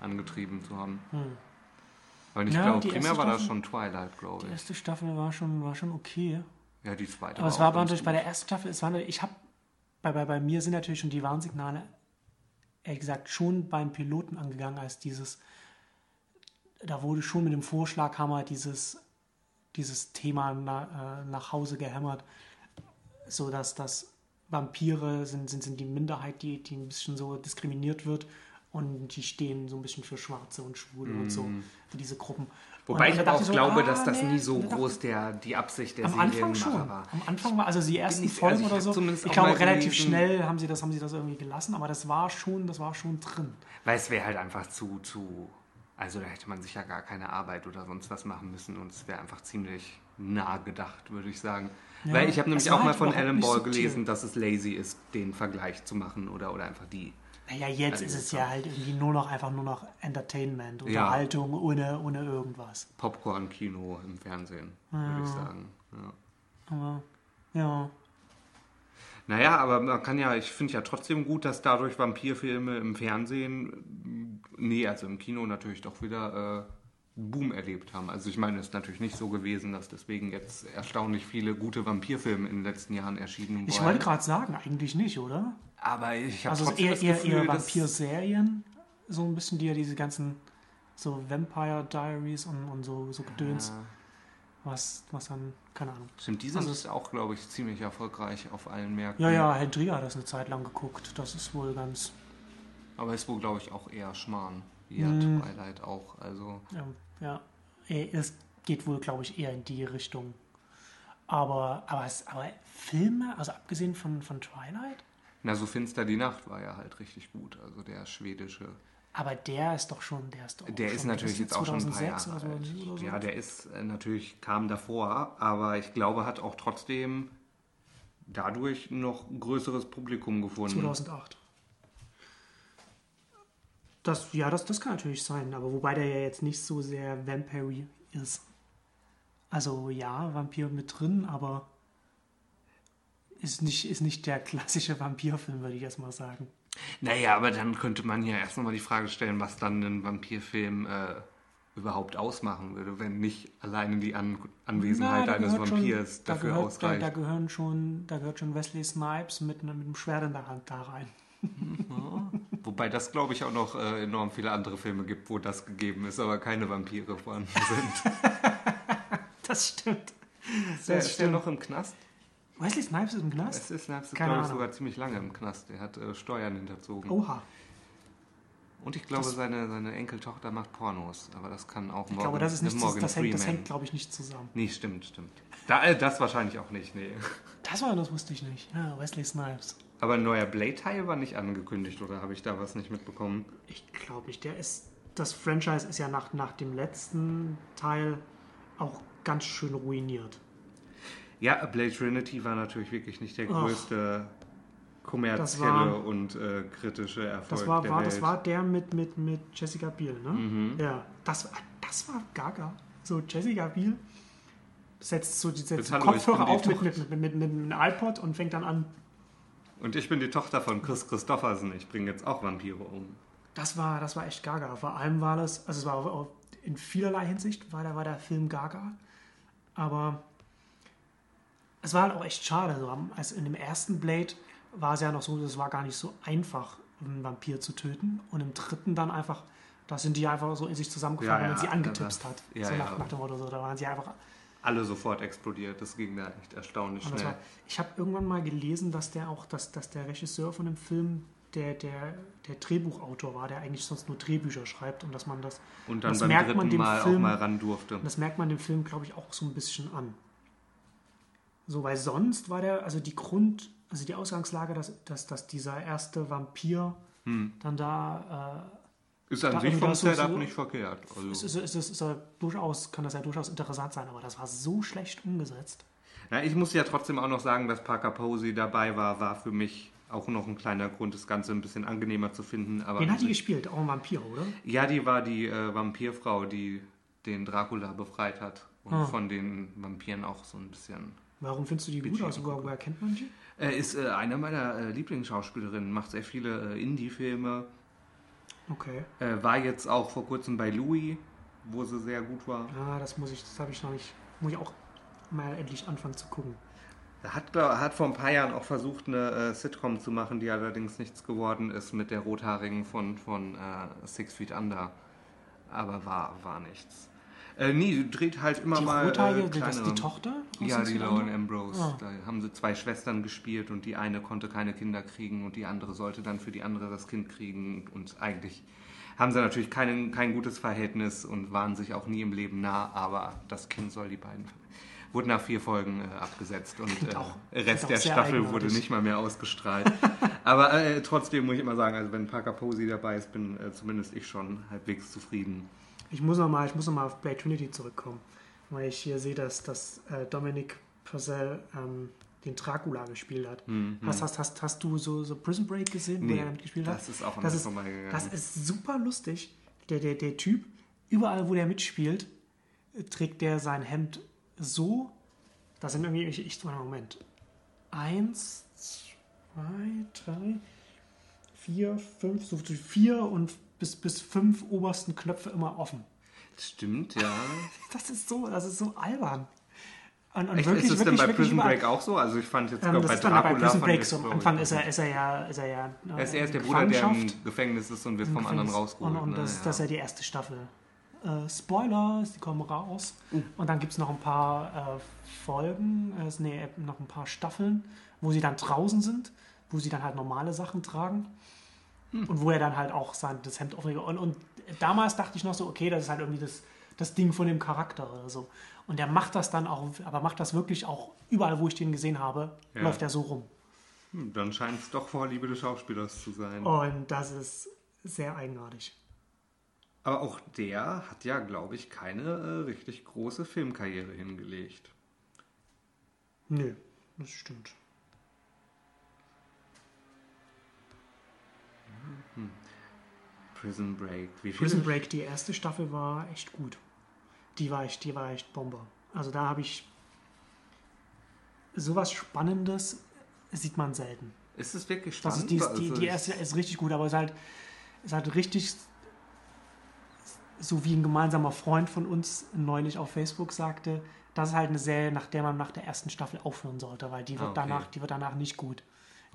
angetrieben zu haben. Mhm. Aber ich ja, glaube, primär war das schon Twilight, glaube ich. Die erste Staffel war schon, war schon okay. Ja, die zweite. Aber war es war natürlich bei der ersten Staffel, es war, ich habe bei, bei, bei mir sind natürlich schon die Warnsignale ehrlich gesagt schon beim Piloten angegangen, als dieses, da wurde schon mit dem Vorschlaghammer dieses, dieses Thema na, äh, nach Hause gehämmert, so dass das Vampire sind, sind, sind die Minderheit, die, die ein bisschen so diskriminiert wird und die stehen so ein bisschen für Schwarze und Schwule mm. und so, mhm. für diese Gruppen. Wobei ich aber auch so, glaube, ah, dass das nee, nie so groß der, die Absicht der Am Anfang schon. War. Am Anfang war, also die ersten ich, Folgen also oder so, ich glaube relativ schnell haben sie, das, haben sie das irgendwie gelassen, aber das war schon, das war schon drin. Weil es wäre halt einfach zu, zu, also da hätte man sich ja gar keine Arbeit oder sonst was machen müssen und es wäre einfach ziemlich nah gedacht, würde ich sagen. Ja, Weil ich habe nämlich auch mal halt von Alan Ball gelesen, dass es lazy ist, den Vergleich zu machen oder, oder einfach die naja, jetzt ist es ja halt irgendwie nur noch einfach nur noch Entertainment, Unterhaltung ja. ohne, ohne irgendwas. Popcorn-Kino im Fernsehen, ja. würde ich sagen. Ja. Aber, ja. Naja, aber man kann ja, ich finde ja trotzdem gut, dass dadurch Vampirfilme im Fernsehen, nee, also im Kino natürlich doch wieder äh, Boom erlebt haben. Also ich meine, es ist natürlich nicht so gewesen, dass deswegen jetzt erstaunlich viele gute Vampirfilme in den letzten Jahren erschienen sind. Ich wollte gerade sagen, eigentlich nicht, oder? Aber ich habe also eher, das Gefühl, eher, eher Vampir-Serien so ein bisschen die, diese ganzen so Vampire Diaries und, und so, so Gedöns, Ja. was, was dann, keine Ahnung. Stimmt, die sind Also auch, glaube ich, ziemlich erfolgreich auf allen Märkten. Ja, ja, Herr Drier hat das eine Zeit lang geguckt. Das ist wohl ganz, Aber ist wohl, glaube ich, auch eher Schmarrn. Mm. Twilight auch. Also, ja, eh, es geht wohl, glaube ich, eher in die Richtung. Aber, aber, es, aber Filme, also abgesehen von, von Twilight, na, so finster die Nacht war ja halt richtig gut. Also der schwedische. aber der ist doch schon, der ist doch Der ist natürlich jetzt auch schon ein paar 2006 Jahre oder so, alt. oder so. Ja, der ist äh, natürlich, kam davor, aber ich glaube, hat auch trotzdem dadurch noch ein größeres Publikum gefunden. 2008. Das, ja, das, das kann natürlich sein, aber wobei der ja jetzt nicht so sehr Vampire ist. Also ja, Vampir mit drin, aber ist nicht, ist nicht der klassische Vampirfilm, würde ich erst mal sagen. Naja, aber dann könnte man ja erst nochmal die Frage stellen, was dann ein Vampirfilm äh, überhaupt ausmachen würde, wenn nicht alleine die An Anwesenheit Na, da eines gehört schon- Vampirs da dafür gehört, da, ausreicht. da gehören schon, da gehört schon Wesley Snipes mit, einem- mit einem Schwert in der Hand da rein. Wobei das, glaube ich, auch noch äh, enorm viele andere Filme gibt, wo das gegeben ist, aber keine Vampire vorhanden sind. Das stimmt. Der Das ist der stimmt. noch im Knast? Wesley Snipes ist im Knast? Es ist, Snipes ist glaube ich, sogar ziemlich lange im Knast. Der hat äh, Steuern hinterzogen. Oha. Und ich glaube, Das- seine, seine Enkeltochter macht Pornos. Aber das kann auch Morgan, Ich glaube, das ist nicht, Morgan das, hängt, das hängt, glaube ich, nicht zusammen. Nee, stimmt, stimmt. Da, äh, das wahrscheinlich auch nicht, nee. Das war, das wusste ich nicht. Ja, Wesley Snipes. Aber ein neuer Blade-Teil war nicht angekündigt, oder habe ich da was nicht mitbekommen? Ich glaube nicht. Der ist, das Franchise ist ja nach, nach dem letzten Teil auch ganz schön ruiniert. Ja, Blade Trinity war natürlich wirklich nicht der Ach. größte kommerzielle Das war- und äh, kritische Erfolg Das war, der war, Welt. das war der mit, mit, mit Jessica Biel, ne? Mhm. Ja, das, war- das war gaga. So, Jessica Biel setzt so die setzt hallo, Kopfhörer auf mit, mit, mit, mit, mit einem iPod und fängt dann an. Und ich bin die Tochter von Chris Christopherson. Ich bringe jetzt auch Vampire um. Das war, das war echt gaga. Vor allem war das, also es war auch in vielerlei Hinsicht war der, war der Film gaga. Aber es war halt auch echt schade. So, am- als in dem ersten Blade war es ja noch so, es war gar nicht so einfach, einen Vampir zu töten. Und im dritten dann einfach, da sind die einfach so in sich zusammengefallen, Ja, wenn man ja, sie angetipst das- hat. ja, so nach, ja. nach dem Motto, so, da waren sie einfach. Alle sofort explodiert. Das ging da echt erstaunlich das schnell. war, ich habe irgendwann mal gelesen, dass der auch, dass, dass der Regisseur von dem Film der, der, der Drehbuchautor war, der eigentlich sonst nur Drehbücher schreibt und dass man das Und dann das beim merkt man dritten dem Mal Film- auch mal ran durfte. Und das merkt man dem Film, glaube ich, auch so ein bisschen an. So, weil sonst war der, also die Grund, also die Ausgangslage, dass, dass, dass dieser erste Vampir Hm. dann da, Ist an Da- sich also vom Setup so- nicht verkehrt. Also, ist, ist, ist, durchaus, kann das ja durchaus interessant sein, aber das war so schlecht umgesetzt. Na, ich muss ja trotzdem auch noch sagen, dass Parker Posey dabei war, war für mich auch noch ein kleiner Grund, das Ganze ein bisschen angenehmer zu finden. Aber Wen hat die gespielt? Auch ein Vampir, oder? Ja, die war die äh, Vampirfrau, die den Dracula befreit hat und Ah. von den Vampiren auch so ein bisschen. Warum findest du die gut aus? Woher, woher kennt man die? Äh, ist äh, eine meiner äh, Lieblingsschauspielerinnen, macht sehr viele äh, Indie-Filme. Okay. Äh, war jetzt auch vor kurzem bei Louis, wo sie sehr gut war. Ah, das muss ich, das habe ich noch nicht, muss ich auch mal endlich anfangen zu gucken. Er hat, glaub, hat vor ein paar Jahren auch versucht, eine äh, Sitcom zu machen, die allerdings nichts geworden ist mit der Rothaarigen von, von äh, Six Feet Under. Aber war, war nichts. Äh, nee, dreht halt immer die mal. Rothaarige, äh, das ist die kleinere- Tochter? Ja, die Lauren? Ambrose. Ah. Da haben sie zwei Schwestern gespielt und die eine konnte keine Kinder kriegen und die andere sollte dann für die andere das Kind kriegen. Und eigentlich haben sie natürlich kein, kein gutes Verhältnis und waren sich auch nie im Leben nah, aber das Kind soll die beiden. Wurde nach vier Folgen äh, abgesetzt und äh, auch- Rest der Staffel wurde eigenartig. nicht mal mehr ausgestrahlt. aber äh, trotzdem muss ich immer sagen, also wenn Parker Posey dabei ist, bin äh, zumindest ich schon halbwegs zufrieden. Ich muss nochmal noch mal auf Blade Trinity zurückkommen, weil ich hier sehe, dass, dass äh, Dominic Purcell ähm, den Dracula gespielt hat. Hm, Hast, hast, hast, hast du so, so Prison Break gesehen, wo Nee, er damit gespielt hat? das ist auch Das ist-. Das ist super lustig. Der, der, der Typ, überall wo der mitspielt, trägt der sein Hemd so, das sind irgendwie, ich, ich Moment, eins, zwei, drei, vier, fünf, so vier und bis, bis fünf obersten Knöpfe immer offen. Stimmt, ja. Das ist so, das ist so albern. Und, und Echt, wirklich, ist es wirklich, denn bei Prison. Break auch so? Also ich fand jetzt Ähm, glaub, bei dann bei Dracula Prison Break so. Am Anfang ist er, ist er ja, ist er ja. Er ist äh, erst der Bruder, der im Gefängnis ist und wird vom anderen rausgeholt. Und, und ne? das, ja. das ist ja die erste Staffel. Äh, Spoilers, die kommen raus. Und dann gibt es noch ein paar äh, Folgen, äh, nee, noch ein paar Staffeln, wo sie dann draußen sind, wo sie dann halt normale Sachen tragen. Und wo er dann halt auch sein, das Hemd auflegt. Und, und damals dachte ich noch so, okay, das ist halt irgendwie das, das Ding von dem Charakter oder so. Und er macht das dann auch, aber macht das wirklich auch überall, wo ich den gesehen habe, Ja. läuft er so rum. Hm, Dann scheint es doch Vorliebe des Schauspielers zu sein. Und das ist sehr eigenartig. Aber auch der hat ja, glaube ich, keine äh, richtig große Filmkarriere hingelegt. Nö, das stimmt. Prison Break. Wie viele? Prison Break, die erste Staffel war echt gut. Die war echt, die war echt Bombe. Also da habe ich sowas Spannendes sieht man selten. Ist es wirklich Das spannend? ist die, die, Also die erste ist richtig gut, aber es ist halt, ist halt richtig so wie ein gemeinsamer Freund von uns neulich auf Facebook sagte, das ist halt eine Serie, nach der man nach der ersten Staffel aufhören sollte, weil die wird Ah, okay. danach, die wird danach nicht gut.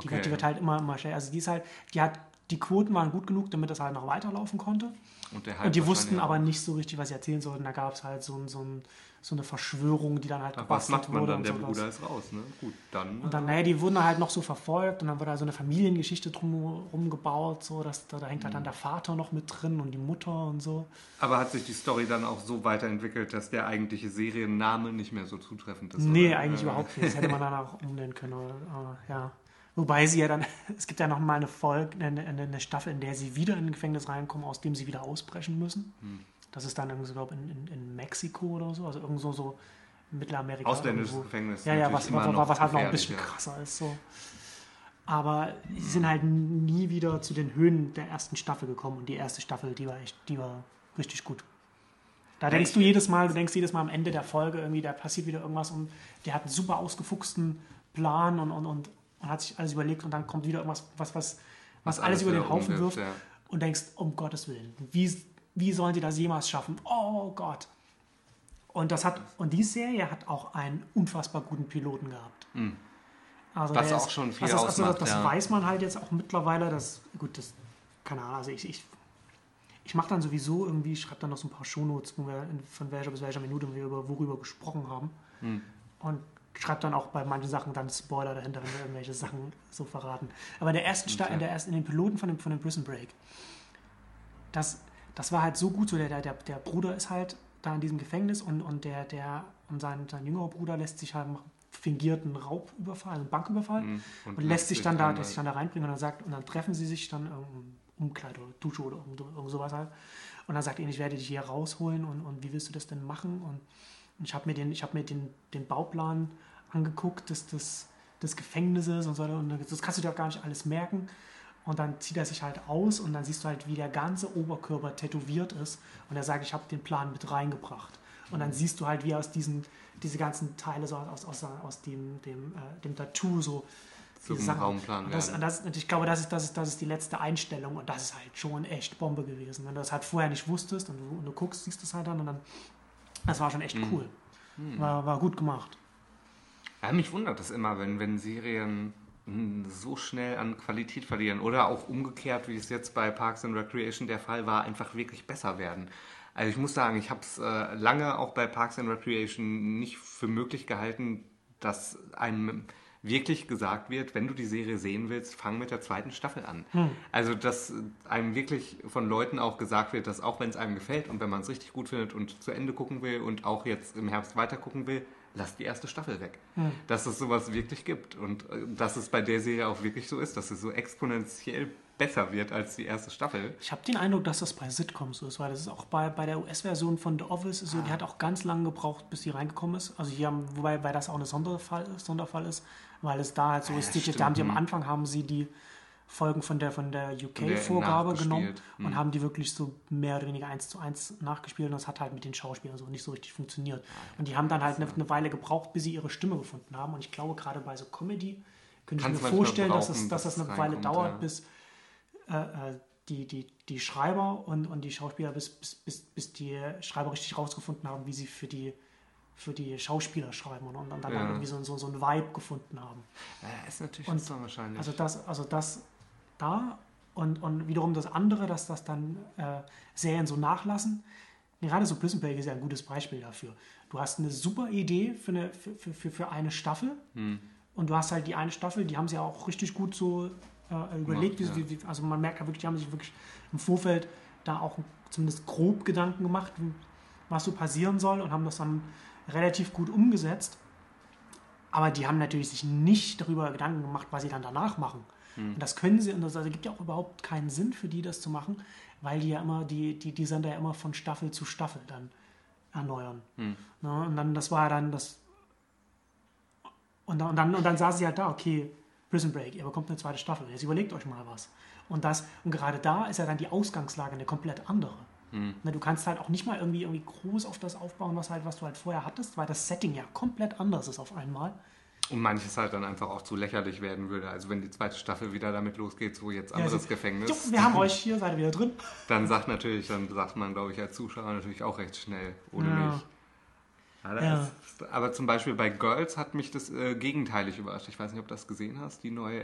Die, Okay. wird, die wird halt immer, immer schlechter. Also die ist halt, die hat, die Quoten waren gut genug, damit das halt noch weiterlaufen konnte. Und, Und die wussten aber nicht so richtig, was sie erzählen sollten. Da gab es halt so, ein, so, ein, so eine Verschwörung, die dann halt Ach, was macht man wurde dann? Der sowas. Bruder ist raus, ne? Gut, dann. Und dann, naja, die wurden halt noch so verfolgt und dann wurde da so eine Familiengeschichte drumherum gebaut, so, dass da, da hängt halt Mhm. dann der Vater noch mit drin und die Mutter und so. aber hat sich die Story dann auch so weiterentwickelt, dass der eigentliche Serienname nicht mehr so zutreffend ist? Nee, oder? eigentlich Äh, überhaupt nicht. Das hätte man dann auch umnennen können. Oder, aber, ja. Wobei sie ja dann, es gibt ja noch mal eine Folge, eine, eine, Staffel, in der sie wieder in ein Gefängnis reinkommen, aus dem sie wieder ausbrechen müssen. Hm. Das ist dann irgendwie, glaube in, in, in Mexiko oder so, also irgendwo so Mittelamerika. Ausländisches irgendwo. Gefängnis. Ja, ja, was, was, noch was halt noch ein bisschen krasser ist. So. Aber sie sind halt nie wieder zu den Höhen der ersten Staffel gekommen und die erste Staffel, die war echt, die war richtig gut. Da denkst du jedes Mal, du denkst jedes Mal am Ende der Folge irgendwie, da passiert wieder irgendwas und der hat einen super ausgefuchsten Plan und, und, und, und hat sich alles überlegt und dann kommt wieder irgendwas, was, was, was alles über den Haufen wirft ja. und denkst, um Gottes Willen, wie, wie sollen die das jemals schaffen? Oh Gott. Und das hat, und die Serie hat auch einen unfassbar guten Piloten gehabt. Also Was der auch schon viel also das, also ausmacht, das ja. weiß man halt jetzt auch mittlerweile, dass, gut, das, keine Ahnung, also ich, ich, ich mache dann sowieso irgendwie, schreibe dann noch so ein paar Shownotes, wo wir in, von welcher bis welcher Minute wir über worüber gesprochen haben. Hm. Und schreibe dann auch bei manchen Sachen dann Spoiler dahinter, wenn wir irgendwelche Sachen so verraten. Aber in der ersten, Sta- in der ersten, in den Piloten von dem, von dem Prison Break, das, das war halt so gut, so der, der, der Bruder ist halt da in diesem Gefängnis und, und der, der, und sein, sein jüngerer Bruder lässt sich halt machen, fingiert einen Raubüberfall, also einen Banküberfall Mhm. und, lässt sich dann da, lässt sich dann da reinbringen und dann sagt, und dann treffen sie sich dann im Umkleid oder Dusche oder irgend, irgend sowas halt. Und dann sagt er, ich werde dich hier rausholen und, und wie willst du das denn machen? Und, und ich habe mir, den, ich hab mir den, den Bauplan angeguckt des, des, des Gefängnisses und so. Und das kannst du dir auch gar nicht alles merken. Und dann zieht er sich halt aus und dann siehst du halt, wie der ganze Oberkörper tätowiert ist. Und er sagt, ich habe den Plan mit reingebracht. Und dann siehst du halt, wie aus diesen, diese ganzen Teile so aus, aus, aus dem, dem, äh, dem Tattoo so Zum Sachen- Raumplan und das, und das, und ich glaube, das ist, das, ist, das ist die letzte Einstellung und das ist halt schon echt Bombe gewesen. Wenn du das halt vorher nicht wusstest und du, und du guckst, siehst es halt dann und dann, das war schon echt Mhm. cool. War, war gut gemacht. Ja, mich wundert das immer, wenn, wenn Serien mh, so schnell an Qualität verlieren oder auch umgekehrt, wie es jetzt bei Parks and Recreation der Fall war, einfach wirklich besser werden. Also ich muss sagen, ich habe es äh, lange auch bei Parks and Recreation nicht für möglich gehalten, dass einem wirklich gesagt wird, wenn du die Serie sehen willst, fang mit der zweiten Staffel an. Also dass einem wirklich von Leuten auch gesagt wird, dass auch wenn es einem gefällt und wenn man es richtig gut findet und zu Ende gucken will und auch jetzt im Herbst weiter gucken will, lass die erste Staffel weg. Dass es sowas wirklich gibt und äh, dass es bei der Serie auch wirklich so ist, dass es so exponentiell besser wird als die erste Staffel. Ich habe den Eindruck, dass das bei Sitcoms so ist, weil das ist auch bei, bei der US-Version von The Office so, Ah. die hat auch ganz lange gebraucht, bis sie reingekommen ist. Also hier haben, wobei weil das auch ein Sonderfall ist, Sonderfall ist, weil es da halt so ist, die, da haben die am hm. Anfang haben sie die Folgen von der von der UK-Vorgabe genommen nachgespielt, hm. und haben die wirklich so mehr oder weniger eins zu eins nachgespielt und das hat halt mit den Schauspielern so nicht so richtig funktioniert. Und die haben dann halt eine, eine Weile gebraucht, bis sie ihre Stimme gefunden haben. Und ich glaube, gerade bei so Comedy könnte ich mir vorstellen, dass, es, dass das eine Weile dauert, ja. bis äh, äh, die, die, die Schreiber und, und die Schauspieler, bis, bis, bis, bis die Schreiber richtig rausgefunden haben, wie sie für die für die Schauspieler schreiben und, und dann Ja. irgendwie so, so, so einen Vibe gefunden haben. Äh, ist natürlich Und- wahrscheinlich. Also das, also das da und, und wiederum das andere, dass das dann äh, Serien so nachlassen. Gerade so Prison Break ist ja ein gutes Beispiel dafür. Du hast eine super Idee für eine, für, für, für, eine Staffel und du hast halt die eine Staffel, die haben sie ja auch richtig gut so äh, überlegt. Wie, wie, also man merkt ja wirklich, die haben sich wirklich im Vorfeld da auch zumindest grob Gedanken gemacht, was so passieren soll und haben das dann relativ gut umgesetzt. Aber die haben natürlich sich nicht darüber Gedanken gemacht, was sie dann danach machen. Und das können sie, und das also gibt ja auch überhaupt keinen Sinn für die, das zu machen, weil die ja immer, die, die, die Sender ja immer von Staffel zu Staffel dann erneuern. Ne, und dann, das war ja dann das. Und dann, und, dann, und dann saß sie halt da, okay, Prison Break, ihr bekommt eine zweite Staffel. Jetzt überlegt euch mal was. Und das, und gerade da ist ja dann die Ausgangslage eine komplett andere. Ne, du kannst halt auch nicht mal irgendwie, irgendwie groß auf das aufbauen, was, halt, was du halt vorher hattest, weil das Setting ja komplett anders ist auf einmal. Und manches halt dann einfach auch zu lächerlich werden würde. Also wenn die zweite Staffel wieder damit losgeht, so jetzt anderes sie- Gefängnis, Jo, wir haben euch hier, seid ihr wieder drin. dann sagt natürlich, dann sagt man, glaube ich, als Zuschauer natürlich auch recht schnell, ohne Ja. mich. Ja, Ja. Ist, aber zum Beispiel bei Girls hat mich das äh, gegenteilig überrascht. Ich weiß nicht, ob du das gesehen hast, die neue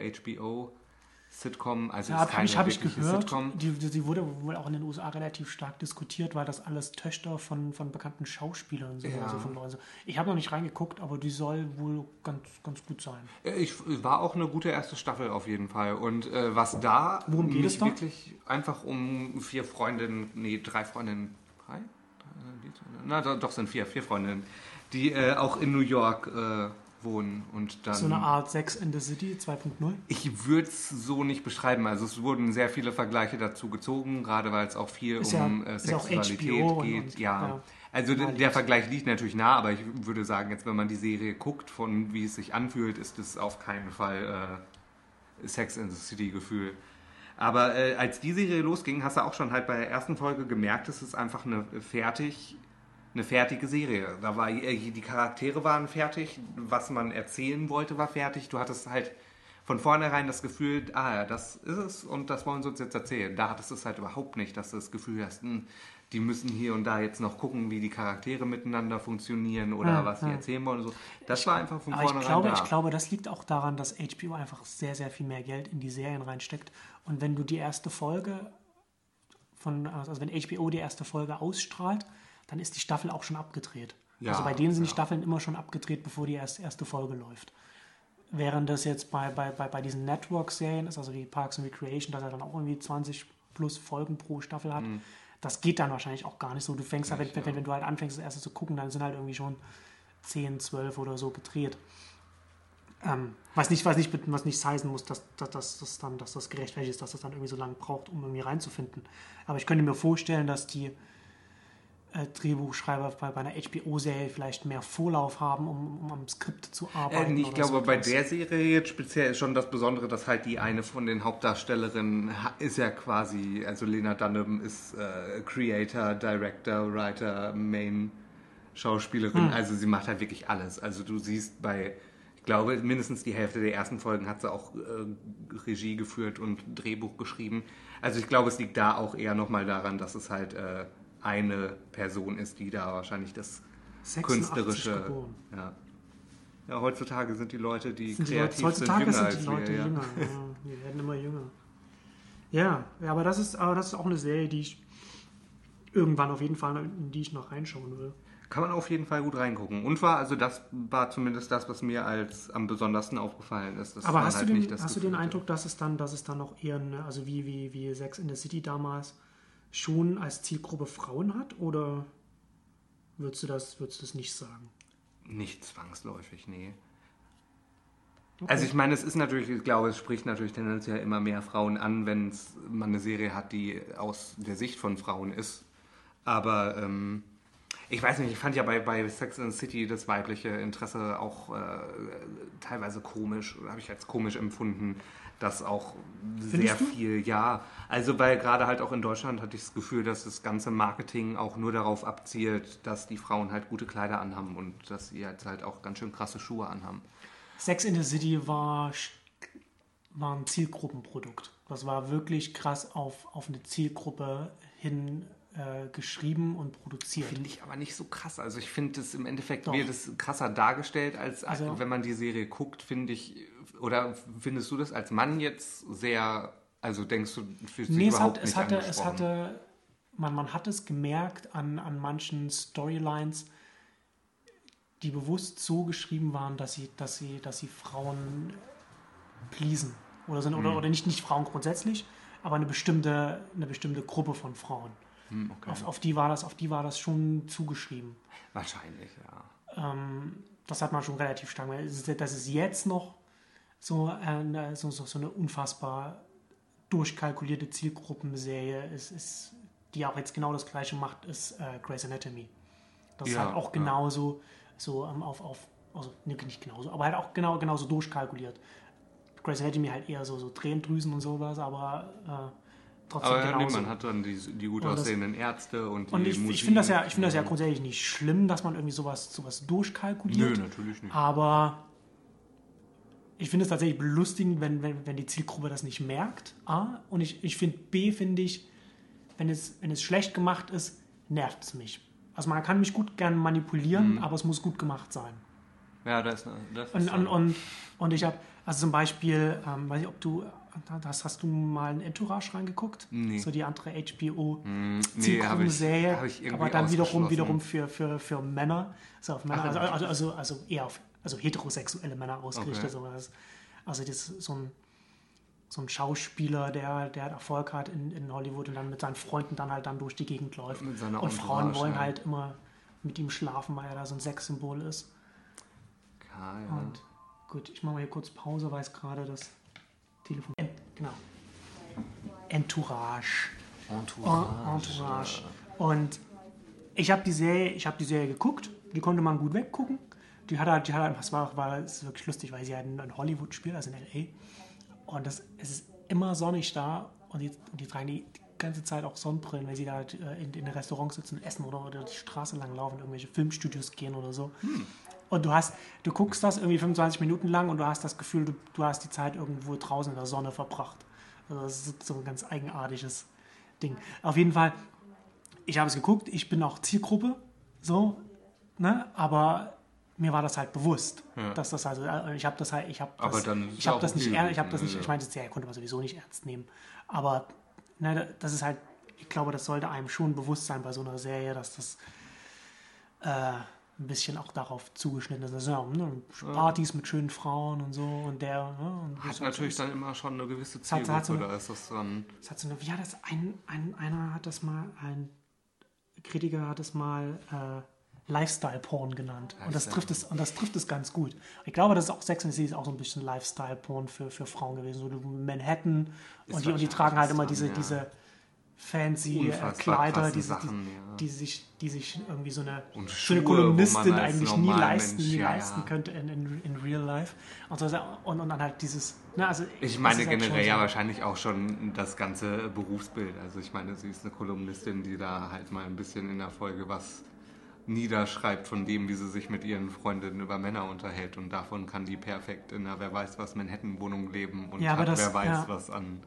HBO-Sitcom. Also Ja, ist habe keine ich, hab ich gehört. Sitcom. Die, die, wurde wohl auch in den USA relativ stark diskutiert, weil das alles Töchter von, von bekannten Schauspielern sind. Ja. Also von Leuten. Ich habe noch nicht reingeguckt, aber die soll wohl ganz, ganz gut sein. Äh, Ich war auch eine gute erste Staffel auf jeden Fall. Und äh, was da Worum geht es da? wirklich einfach um vier Freundinnen, nee, drei Freundinnen, drei? Na, doch, doch sind vier, vier Freundinnen, die äh, auch in New York äh, wohnen und dann. So eine Art Sex in the City 2.0. Ich würde es so nicht beschreiben. Also es wurden sehr viele Vergleiche dazu gezogen, gerade weil es auch viel Ist um ja- äh, Sexualität geht. und- ja. ja. Also der, der Vergleich liegt natürlich nah, aber ich würde sagen, jetzt wenn man die Serie guckt, von wie es sich anfühlt, ist es auf keinen Fall äh, Sex in the City Gefühl. Aber äh, als die Serie losging, hast du auch schon halt bei der ersten Folge gemerkt, es ist einfach eine fertig eine fertige Serie. Da war äh, die Charaktere waren fertig, was man erzählen wollte war fertig. Du hattest halt von vornherein das Gefühl, ah ja, das ist es und das wollen sie uns jetzt erzählen. Da hattest du es halt überhaupt nicht, dass du das Gefühl hast, hm, die müssen hier und da jetzt noch gucken, wie die Charaktere miteinander funktionieren oder Ja, was die ja. erzählen wollen. So. Das war einfach von Aber ich vornherein glaube, da. ich glaube, das liegt auch daran, dass HBO einfach sehr, sehr viel mehr Geld in die Serien reinsteckt. Und wenn du die erste Folge von, also wenn HBO die erste Folge ausstrahlt, dann ist die Staffel auch schon abgedreht. Ja, also bei denen sind die ja. Staffeln immer schon abgedreht, bevor die erste, erste Folge läuft. Während das jetzt bei, bei, bei, bei diesen Network-Serien ist, also wie Parks and Recreation, dass er dann auch irgendwie 20 plus Folgen pro Staffel hat, das geht dann wahrscheinlich auch gar nicht so. Du fängst halt, Mhm. Nicht, wenn, ja. wenn, du halt anfängst, das erste zu gucken, dann sind halt irgendwie schon 10, 12 oder so gedreht. Ähm, was, nicht, was, nicht, was nicht heißen muss, dass, dass, dass, das dann, dass das gerechtfertigt ist, dass das dann irgendwie so lange braucht, um irgendwie reinzufinden. Aber ich könnte mir vorstellen, dass die Drehbuchschreiber bei, bei einer HBO-Serie vielleicht mehr Vorlauf haben, um, um am Skript zu arbeiten. Ähm, ich glaube, so bei der Serie jetzt speziell ist schon das Besondere, dass halt die eine von den Hauptdarstellerinnen ha- ist ja quasi, also Lena Dunham ist äh, Creator, Director, Writer, Main Schauspielerin. Hm. Also sie macht halt wirklich alles. Also du siehst bei, ich glaube, mindestens die Hälfte der ersten Folgen hat sie auch äh, Regie geführt und Drehbuch geschrieben. Also ich glaube, es liegt da auch eher nochmal daran, dass es halt äh, eine Person ist, die da wahrscheinlich das 86 künstlerische. geboren. Ja. ja, heutzutage sind die Leute, die Sind die kreativ Leute, heutzutage sind, sind die Leute wir. Jünger. Ja, die werden immer jünger. Ja, aber, das ist, aber das ist auch eine Serie, die ich irgendwann auf jeden Fall, in die ich noch reinschauen will. Kann man auf jeden Fall gut reingucken. Und war, also das war zumindest das, was mir als am besondersten aufgefallen ist. dass Aber hast, halt du den, nicht das hast du den Eindruck, dass es dann, dass es dann noch eher, eine, also wie, wie, wie Sex in the City damals, schon als Zielgruppe Frauen hat? Oder würdest du das, würdest du das nicht sagen? Nicht zwangsläufig, nee. Also ich meine, es ist natürlich, ich glaube, es spricht natürlich tendenziell immer mehr Frauen an, wenn man eine Serie hat, die aus der Sicht von Frauen ist. Aber ähm, ich weiß nicht, ich fand ja bei, bei Sex and the City das weibliche Interesse auch äh, teilweise komisch, habe ich als komisch empfunden, dass auch sehr du? viel, ja. Also weil gerade halt auch in Deutschland hatte ich das Gefühl, dass das ganze Marketing auch nur darauf abzielt, dass die Frauen halt gute Kleider anhaben und dass sie jetzt halt auch ganz schön krasse Schuhe anhaben. Sex in the City war, war ein Zielgruppenprodukt. Das war wirklich krass auf, auf eine Zielgruppe hin äh, geschrieben und produziert. Finde ich aber nicht so krass. Also ich finde es im Endeffekt Doch. wird es krasser dargestellt, als also, wenn man die Serie guckt, finde ich. Oder findest du das als Mann jetzt sehr, also denkst du, fühlst nee, es überhaupt hat, es hatte, es hatte, man, man hat es gemerkt an, an manchen Storylines, die bewusst so geschrieben waren, dass sie, dass sie, dass sie Frauen pleasen. Oder, sind, mhm. oder, oder nicht, nicht Frauen grundsätzlich, aber eine bestimmte, eine bestimmte Gruppe von Frauen. Mhm, okay. auf, auf, die war das, auf die war das schon zugeschrieben. Wahrscheinlich, ja. Ähm, das hat man schon relativ stark. Das ist jetzt noch so, eine, so, so, so eine unfassbar durchkalkulierte Zielgruppenserie ist, ist, die auch jetzt genau das gleiche macht, ist äh, Grey's Anatomy. Das ja, ist halt auch genauso ja. so ähm, auf, auf, also nicht genauso, aber halt auch genau, genauso durchkalkuliert. Grey's Anatomy halt eher so, so Tränendrüsen und sowas, aber äh, trotzdem aber genauso. Nee, man hat dann die, die gut aussehenden Ärzte und die Und ich, ich finde das, ja, find das ja grundsätzlich nicht schlimm, dass man irgendwie sowas, sowas durchkalkuliert. Nö, natürlich nicht. Aber ich finde es tatsächlich belustigend, wenn, wenn, wenn die Zielgruppe das nicht merkt. A. Und ich, ich finde B, finde ich, wenn es, wenn es schlecht gemacht ist, nervt es mich. Also man kann mich gut gern manipulieren, mhm. aber es muss gut gemacht sein. Ja, das, das ist und, und, und, ich habe, also zum Beispiel, ähm, weiß ich, ob du, das hast du mal in Entourage reingeguckt? Nee. So die andere HBO mm, nee, habe ich, hab ich aber dann wiederum, wiederum für, für, für Männer, so auf Männer, Ach, also, also, also, eher auf also heterosexuelle Männer ausgerichtet. Okay. Also das ist so ein, so ein Schauspieler, der, der Erfolg hat in, in Hollywood und dann mit seinen Freunden dann halt dann durch die Gegend läuft. Und Frauen wollen ja. halt immer mit ihm schlafen, weil er da so ein Sexsymbol ist. Ja. Und gut, ich mache mal hier kurz Pause, weil es gerade das Telefon. Ent, genau. Entourage. Entourage. Entourage. Und ich habe die Serie, ich habe die Serie geguckt, die konnte man gut weggucken die hat halt, die hat halt, das war, war ist wirklich lustig, weil sie halt in Hollywood spielt, also in L.A. Und das, es ist immer sonnig da und die, die tragen die, die ganze Zeit auch Sonnenbrillen, wenn sie da halt äh, in, in den Restaurants sitzen, essen oder, oder die Straße lang laufen, irgendwelche Filmstudios gehen oder so. Hm. Und du hast, du guckst das irgendwie 25 Minuten lang und du hast das Gefühl, du, du hast die Zeit irgendwo draußen in der Sonne verbracht. Also das ist so ein ganz eigenartiges Ding. Auf jeden Fall, ich habe es geguckt, ich bin auch Zielgruppe, so, ne? Aber mir war das halt bewusst, ja. dass das also ich habe das halt ich habe das, ich habe das nicht ich habe das nicht ich meine das ja, konnte man sowieso nicht ernst nehmen, aber ne, das ist halt ich glaube, das sollte einem schon bewusst sein bei so einer Serie, dass das äh, ein bisschen auch darauf zugeschnitten ist. Also, ne, Partys mit schönen Frauen und so und der ne, und hat natürlich dann immer schon eine gewisse Zielgruppe, hat, hat so eine, da ist das dann. Das hat so eine, hat das ein, ein einer hat das mal ein Kritiker hat es mal äh, Lifestyle-Porn genannt. Und das, trifft es, und das trifft es ganz gut. Ich glaube, das ist auch Sex and the City ist auch so ein bisschen Lifestyle-Porn für, für Frauen gewesen. So Manhattan und die, und die tragen halt immer diese, ja. diese fancy äh, Kleider, die, Sachen, die, ja. die, sich, die sich irgendwie so eine, und so eine Kolumnistin eigentlich nie leisten, Mensch, nie ja, leisten könnte in, in, in real life. Und, so, und, und dann halt dieses. Na, also ich meine halt generell ja so. wahrscheinlich auch schon das ganze Berufsbild. Also ich meine, sie ist eine Kolumnistin, die da halt mal ein bisschen in der Folge was niederschreibt von dem, wie sie sich mit ihren Freundinnen über Männer unterhält. Und davon kann die perfekt in einer Wer weiß was Manhattan-Wohnung leben und ja, hat das, wer weiß ja. was an.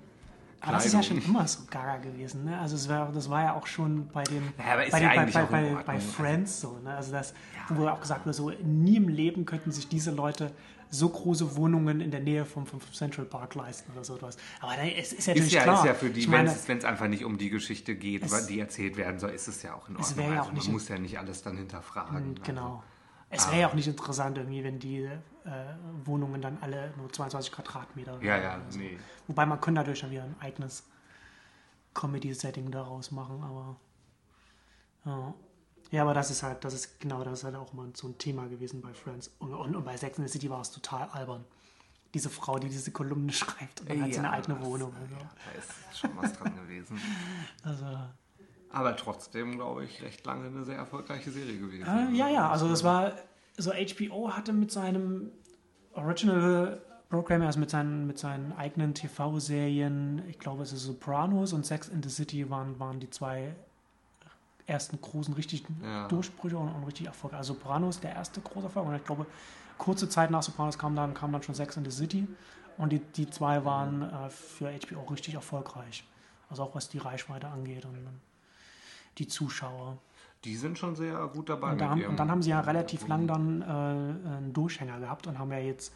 Aber das ist ja schon immer so gaga gewesen. Ne? Also war, das war ja auch schon bei den ja, bei, den, bei, bei, bei, Friends so. Ne? Also das, wo auch gesagt wurde, so nie im Leben könnten sich diese Leute so große Wohnungen in der Nähe vom, vom Central Park leisten oder so etwas. Aber es ist ja natürlich ist ja, klar. Ist ja für die, wenn es einfach nicht um die Geschichte geht, es, die erzählt werden soll, ist es ja auch in Ordnung. Es ja also auch nicht man muss ja nicht alles dann hinterfragen. Mm, genau. Also. Es wäre ja auch nicht interessant irgendwie, wenn die äh, Wohnungen dann alle nur 22 Quadratmeter Ja, ja, so. nee. Wobei man könnte natürlich dann wieder ein eigenes Comedy-Setting daraus machen, aber ja. Ja, aber das ist halt, das ist genau, das ist halt auch mal so ein Thema gewesen bei Friends. Und, und, und bei Sex in the City war es total albern. Diese Frau, die diese Kolumne schreibt und dann ja, hat sie eine eigene Wohnung. Also. Ja, da ist schon was dran gewesen. Also, aber trotzdem, glaube ich, recht lange eine sehr erfolgreiche Serie gewesen. Äh, ja, ja, also das war, so HBO hatte mit seinem Original Programm, also mit seinen, mit seinen eigenen TV-Serien, ich glaube es ist Sopranos und Sex in the City waren, waren die zwei ersten großen richtigen ja. Durchbrüche und, und richtig Erfolg. Also Sopranos der erste große Erfolg. Und ich glaube, kurze Zeit nach Sopranos kam dann, kam dann schon Sex in the City. Und die, die zwei waren äh, für HBO richtig erfolgreich. Also auch was die Reichweite angeht. Und, die Zuschauer. Die sind schon sehr gut dabei. Und, da haben, und dann haben sie ja relativ lang dann äh, einen Durchhänger gehabt und haben ja jetzt,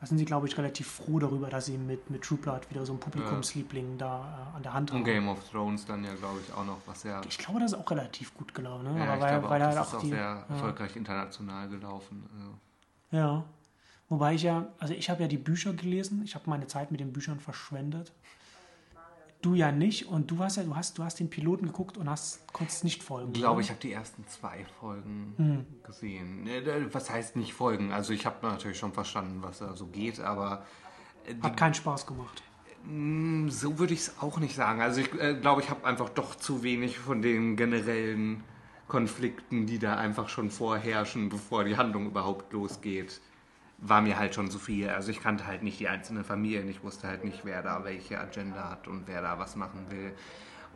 da sind sie, glaube ich, relativ froh darüber, dass sie mit, mit True Blood wieder so einen Publikumsliebling da äh, an der Hand Und haben. Game of Thrones dann ja, glaube ich, auch noch, was sehr. Ich glaube, das ist auch relativ gut gelaufen. Ne? ja, Aber weil, weil auch, halt das ist auch auch die. sehr ja. erfolgreich international gelaufen. Also. Ja. Wobei ich ja, also ich habe ja die Bücher gelesen, ich habe meine Zeit mit den Büchern verschwendet. Du ja nicht und du hast ja, du hast, du hast den Piloten geguckt und hast, konntest nicht folgen. Ich glaube, ich habe die ersten zwei Folgen Hm. gesehen. Ne, Was heißt nicht Folgen? Also ich habe natürlich schon verstanden, was da so geht, aber äh, Hat keinen Spaß gemacht. mh, so würde ich es auch nicht sagen. Also ich äh, glaube, ich habe einfach doch zu wenig von den generellen Konflikten, die da einfach schon vorherrschen, bevor die Handlung überhaupt losgeht. War mir halt schon zu viel. Also ich kannte halt nicht die einzelnen Familien. Ich wusste halt nicht, wer da welche Agenda hat und wer da was machen will.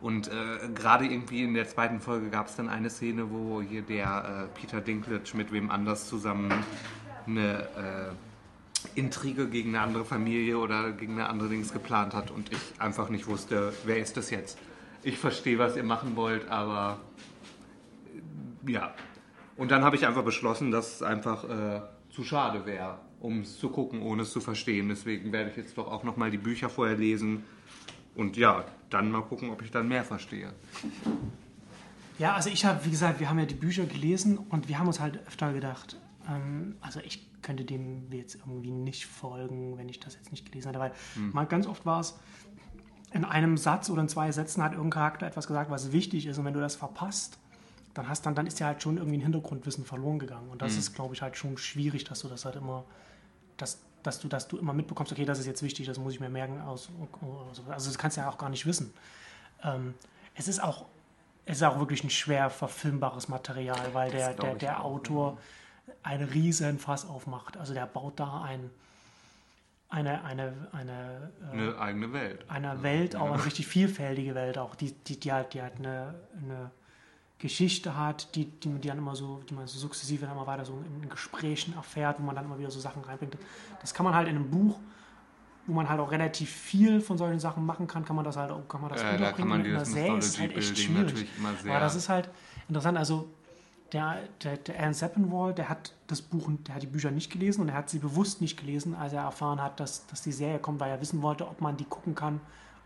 Und äh, gerade irgendwie in der zweiten Folge gab es dann eine Szene, wo hier der äh, Peter Dinklage mit wem anders zusammen eine äh, Intrige gegen eine andere Familie oder gegen eine andere Dings geplant hat und ich einfach nicht wusste, wer ist das jetzt. Ich verstehe, was ihr machen wollt, aber äh, ja. Und dann habe ich einfach beschlossen, dass einfach äh, zu schade wäre, um es zu gucken, ohne es zu verstehen. Deswegen werde ich jetzt doch auch nochmal die Bücher vorher lesen und ja, dann mal gucken, ob ich dann mehr verstehe. Ja, also ich habe, wie gesagt, wir haben ja die Bücher gelesen und wir haben uns halt öfter gedacht, ähm, also ich könnte dem jetzt irgendwie nicht folgen, wenn ich das jetzt nicht gelesen hätte, weil mal ganz oft war es, in einem Satz oder in zwei Sätzen hat irgendein Charakter etwas gesagt, was wichtig ist und wenn du das verpasst, dann hast dann, dann ist ja halt schon irgendwie ein Hintergrundwissen verloren gegangen und das ist, glaube ich, halt schon schwierig, dass du das halt immer, dass, dass du, dass du immer mitbekommst, okay, das ist jetzt wichtig, das muss ich mir merken, aus, also das kannst du ja auch gar nicht wissen. Ähm, es ist auch es ist auch wirklich ein schwer verfilmbares Material, weil der, der, der Autor einen riesen Fass aufmacht. Also der baut da ein, eine, eine, eine, äh, Eine eigene Welt. eine Welt, auch eine richtig vielfältige Welt, auch die, die, die halt, die halt eine, eine Geschichte hat, die, die, die dann immer so, die man so sukzessive dann immer weiter so in Gesprächen erfährt, wo man dann immer wieder so Sachen reinbringt. Das kann man halt in einem Buch, wo man halt auch relativ viel von solchen Sachen machen kann, kann man das halt auch, kann man das Äh, da kann man einer Serie ist halt echt schwierig. Aber das ist halt interessant. Also der, der, der Alan Sepinwall, der hat das Buch, der hat die Bücher nicht gelesen und er hat sie bewusst nicht gelesen, als er erfahren hat, dass, dass die Serie kommt, weil er wissen wollte, ob man die gucken kann,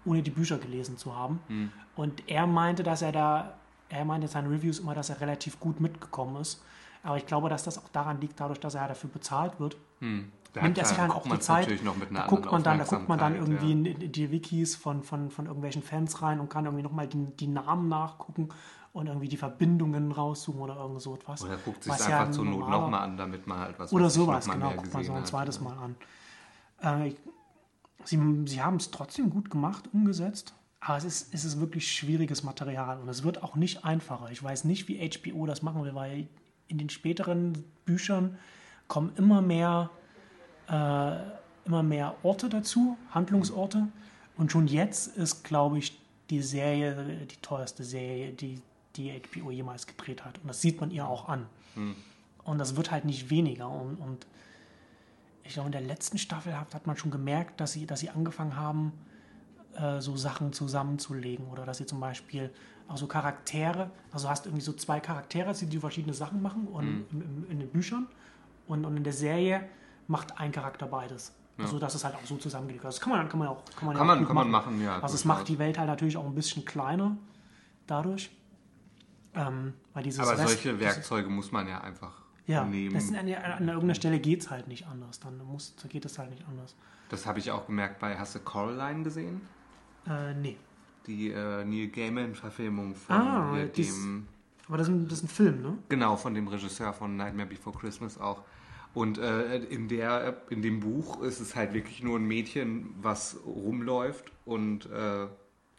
ohne die Bücher gelesen zu haben. Hm. Und er meinte, dass er da, er meinte in seinen Reviews immer, dass er relativ gut mitgekommen ist. Aber ich glaube, dass das auch daran liegt, dadurch, dass er dafür bezahlt wird. Hm. Da Nimmt hat- er sich da halt auch die Zeit. noch mit einer Da guckt man dann, da guckt man dann irgendwie in, in die Wikis von, von, von irgendwelchen Fans rein und kann irgendwie nochmal die, die Namen nachgucken und irgendwie die Verbindungen raussuchen oder irgend so etwas. Oder guckt sich einfach ja zur Not nochmal an, damit man halt was Oder sowas, genau. Guckt man so ein hat. zweites Mal an. Äh, sie, sie haben es trotzdem gut gemacht, umgesetzt. Aber es ist, es ist wirklich schwieriges Material und es wird auch nicht einfacher. Ich weiß nicht, wie HBO das machen will, weil in den späteren Büchern kommen immer mehr, äh, immer mehr Orte dazu, Handlungsorte. Und schon jetzt ist, glaube ich, die Serie die teuerste Serie, die, die HBO jemals gedreht hat. Und das sieht man ihr auch an. Und das wird halt nicht weniger. Und, und ich glaube, in der letzten Staffel hat, hat man schon gemerkt, dass sie, dass sie angefangen haben, äh, so Sachen zusammenzulegen. Oder dass sie zum Beispiel auch so Charaktere, also hast irgendwie so zwei Charaktere, die, verschiedene Sachen machen und Mhm. im, im, in den Büchern. Und, und in der Serie macht ein Charakter beides. Also das ist halt auch so zusammengelegt. Also das kann man, kann man auch kann man ja Kann auch man, kann man machen, ja. also es macht die Welt halt natürlich auch ein bisschen kleiner dadurch. Ähm, weil dieses Aber Rest- solche Werkzeuge muss man ja einfach ja, nehmen. das, an, an irgendeiner Stelle geht es halt nicht anders. Dann muss, geht es halt nicht anders. Das habe ich auch gemerkt bei, hast du Coraline gesehen? Äh, nee. Die äh, Neil Gaiman-Verfilmung von Ah, hier, dies- dem, Aber das ist, ein, das ist ein Film, ne? genau, von dem Regisseur von Nightmare Before Christmas auch. Und äh, in, der, in dem Buch ist es halt wirklich nur ein Mädchen, was rumläuft und äh,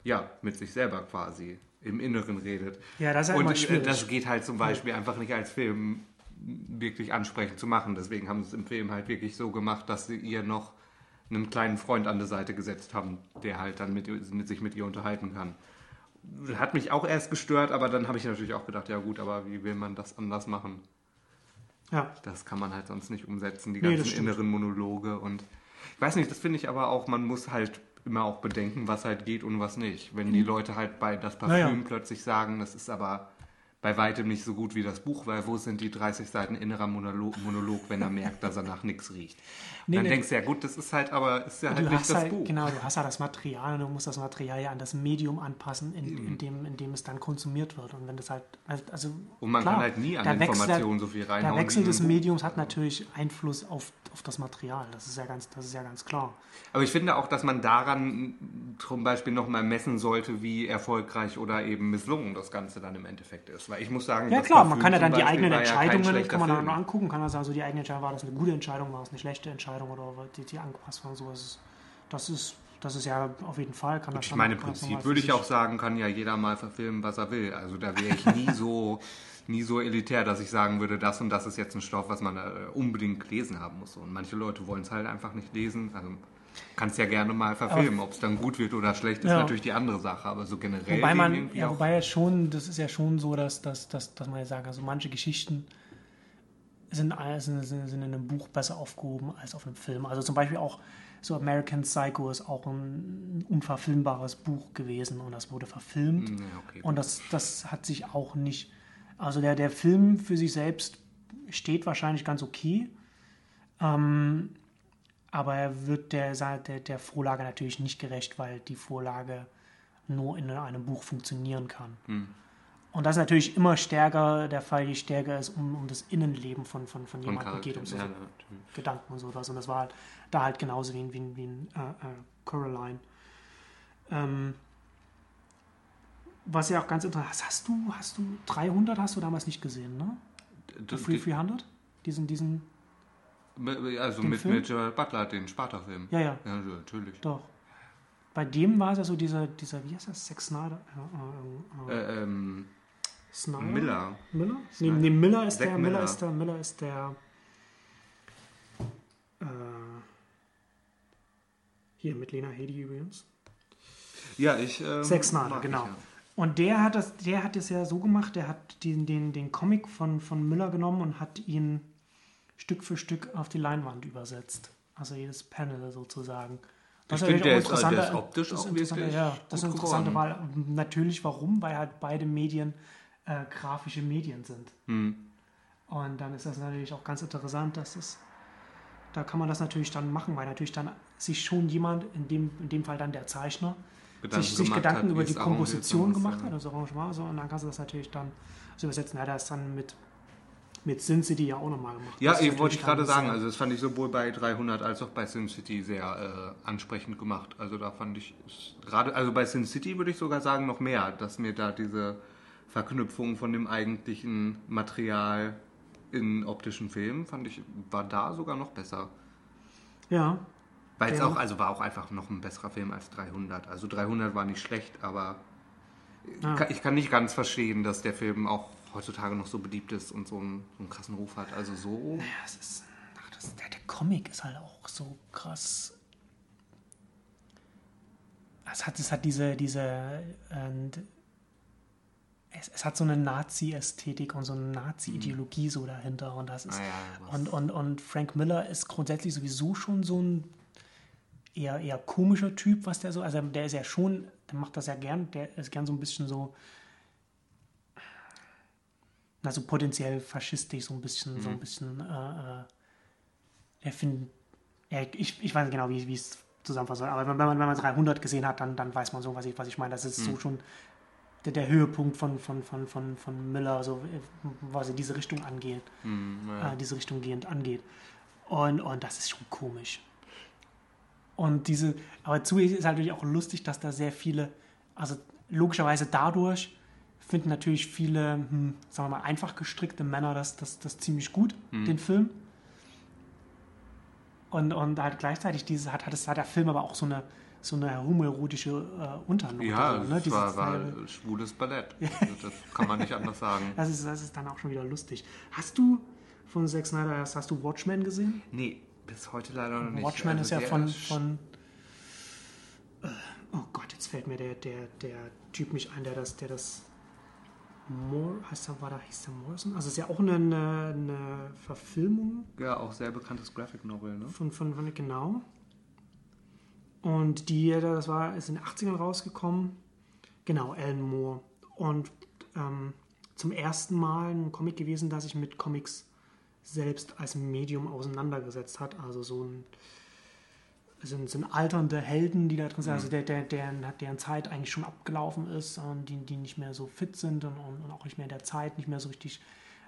ja, mit sich selber quasi im Inneren redet. Ja, das ist ja und immer äh, schwierig. das geht halt zum Beispiel einfach nicht als Film wirklich ansprechend zu machen. Deswegen haben sie es im Film halt wirklich so gemacht, dass sie ihr noch einen kleinen Freund an der Seite gesetzt haben, der halt dann mit, mit sich mit ihr unterhalten kann. Hat mich auch erst gestört, aber dann habe ich natürlich auch gedacht, ja gut, aber wie will man das anders machen? Ja. Das kann man halt sonst nicht umsetzen, die Nee, ganzen stimmt. inneren Monologe und ich weiß nicht, das finde ich aber auch, man muss halt immer auch bedenken, was halt geht und was nicht. Wenn die Leute halt bei das Parfüm Naja. plötzlich sagen, das ist aber bei weitem nicht so gut wie das Buch, weil wo sind die 30 Seiten innerer Monolog, Monolog wenn er merkt, dass er nach nichts riecht? Nee, Dann nee. denkst du ja gut, das ist halt, aber ist ja halt nicht das halt, Buch. genau, du hast ja das Material und du musst das Material ja an das Medium anpassen, in, in, dem, in dem es dann konsumiert wird. Und wenn das halt, also Und man klar, kann halt nie an Informationen so viel reinhauen. Der Wechsel des. Mediums hat natürlich Einfluss auf, auf das Material. Das ist ja ganz, das ist ja ganz klar. Aber ich finde auch, dass man daran zum Beispiel nochmal messen sollte, wie erfolgreich oder eben misslungen das Ganze dann im Endeffekt ist. Weil ich muss sagen, Ja klar, man kann ja dann die eigenen ja Entscheidungen, schlechter kann man dann angucken, kann man sagen, so die eigene Entscheidung, war das eine gute Entscheidung, war es eine schlechte Entscheidung oder die, die angepasst war und sowas. Das ist, das ist ja auf jeden Fall, kann das Ich meine, im Prinzip würde ich auch sagen, kann ja jeder mal verfilmen, was er will. Also da wäre ich nie so, nie so elitär, dass ich sagen würde, das und das ist jetzt ein Stoff, was man äh, unbedingt gelesen haben muss. Und manche Leute wollen es halt einfach nicht lesen. Also kannst ja gerne mal verfilmen. Ob es dann gut wird oder schlecht, ist Ja. natürlich die andere Sache. Aber so generell Wobei man, ja, wobei ja schon, das ist ja schon so, dass, dass, dass, dass man ja sagen, also manche Geschichten sind, sind, sind, sind in einem Buch besser aufgehoben als auf einem Film. Also zum Beispiel auch so American Psycho ist auch ein unverfilmbares Buch gewesen und das wurde verfilmt. Ja, okay. Und das, das hat sich auch nicht. Also der, der Film für sich selbst steht wahrscheinlich ganz okay. Ähm, aber er wird der, der, der Vorlage natürlich nicht gerecht, weil die Vorlage nur in einem Buch funktionieren kann. Und das ist natürlich immer stärker der Fall, je stärker es um, um das Innenleben von, von, von jemandem geht, um so, ja. Gedanken und sowas. Und das war halt da halt genauso wie, wie, wie in äh, äh, Coraline. Ähm, was ja auch ganz interessant ist, hast du, hast du 300 hast du damals nicht gesehen, ne? D- Free d- 300? Diesen, diesen, Also Den mit, Film? mit Gerald Butler, den Sparta-Film. ja, ja, Ja, natürlich. doch. Bei dem war es ja so dieser, dieser, wie heißt das, Zack Snyder? Äh, äh, äh, Äh, ähm, Snyder? Miller. Miller? Nee, Snyder. nee, Miller ist Zack der, Miller Miller. ist der, Miller ist der, äh, hier mit Lena Headey übrigens. Ja, ich. Ähm, Zack Snyder, genau. Ich, ja. Und der hat das, der hat es ja so gemacht, der hat den, den, den Comic von, von Miller genommen und hat ihn Stück für Stück auf die Leinwand übersetzt. Also jedes Panel sozusagen. Ich ist finde, der ist- auch der ist optisch das ist auch wirklich Ja, das ist interessante geworden. Wahl. Natürlich warum, weil halt beide Medien äh, grafische Medien sind. Hm. Und dann ist das natürlich auch ganz interessant, dass es, da kann man das natürlich dann machen, weil natürlich dann sich schon jemand, in dem, in dem Fall dann der Zeichner, Gedanken sich, sich Gedanken hat, über die Komposition gemacht hat, das Arrangement, so, und dann kannst du das natürlich dann so übersetzen. Ja, das ist dann mit, mit Sin City ja auch nochmal gemacht. Ja, ich wollte ich gerade sagen, also das fand ich sowohl bei 300 als auch bei SimCity sehr äh, ansprechend gemacht. Also da fand ich gerade, also bei SimCity würde ich sogar sagen noch mehr, dass mir da diese Verknüpfung von dem eigentlichen Material in optischen Filmen fand ich, war da sogar noch besser. Ja, Weil es auch, also war auch einfach noch ein besserer Film als 300. Also 300 war nicht schlecht, aber kann- ich kann nicht ganz verstehen, dass der Film auch heutzutage noch so beliebt ist und so einen, so einen krassen Ruf hat. Also so. ja es ist, ach, das, der, der Comic ist halt auch so krass. Es hat, es hat diese, diese, und es, es hat so eine Nazi-Ästhetik und so eine Nazi-Ideologie so dahinter und das ist, Naja, was- und, und, und Frank Miller ist grundsätzlich sowieso schon so ein eher, eher komischer Typ, was der so, also der ist ja schon, der macht das ja gern, der ist gern so ein bisschen so, also potenziell faschistisch, so ein bisschen, so ein bisschen, äh, äh, er findet, ja, ich, ich weiß nicht genau, wie, es zusammenfassen soll, aber wenn man, wenn man 300 gesehen hat, dann, dann weiß man so, was ich, was ich meine. Das ist so schon der, der Höhepunkt von, von, von, von, von Miller, so, äh, was in diese Richtung angeht, Hm, ja. äh, diese Richtung gehend angeht. Und, und das ist schon komisch. Und diese, aber zu ist halt natürlich auch lustig, dass da sehr viele, also logischerweise dadurch finden natürlich viele, hm, sagen wir mal, einfach gestrickte Männer das, das, das ziemlich gut, den Film. Und, und halt gleichzeitig dieses, hat, hat, es, hat der Film aber auch so eine, so eine homoerotische äh, Unternote. Ja, so, ne? es war, war schwules Ballett. Also das kann man nicht anders sagen. das, ist, das ist dann auch schon wieder lustig. Hast du von Zack Snyder, hast, hast du Watchmen gesehen? Nee, bis heute leider noch nicht. Watchmen Also ist ja von, von äh, oh Gott, jetzt fällt mir der, der, der Typ nicht ein, der das, der das Moore, heißt er, war da, hieß der Morrison? Also ist ja auch eine, eine, eine Verfilmung Ja, auch sehr bekanntes Graphic Novel, ne? von, von, von genau. Und die, das war, ist in den 80ern rausgekommen. Genau, Alan Moore. Und ähm, zum ersten Mal ein Comic gewesen, das sich mit Comics selbst als Medium auseinandergesetzt hat. Also so ein sind, sind alternde Helden, die da drin sind, also der, der, deren, deren Zeit eigentlich schon abgelaufen ist und die, die nicht mehr so fit sind und, und auch nicht mehr in der Zeit, nicht mehr so richtig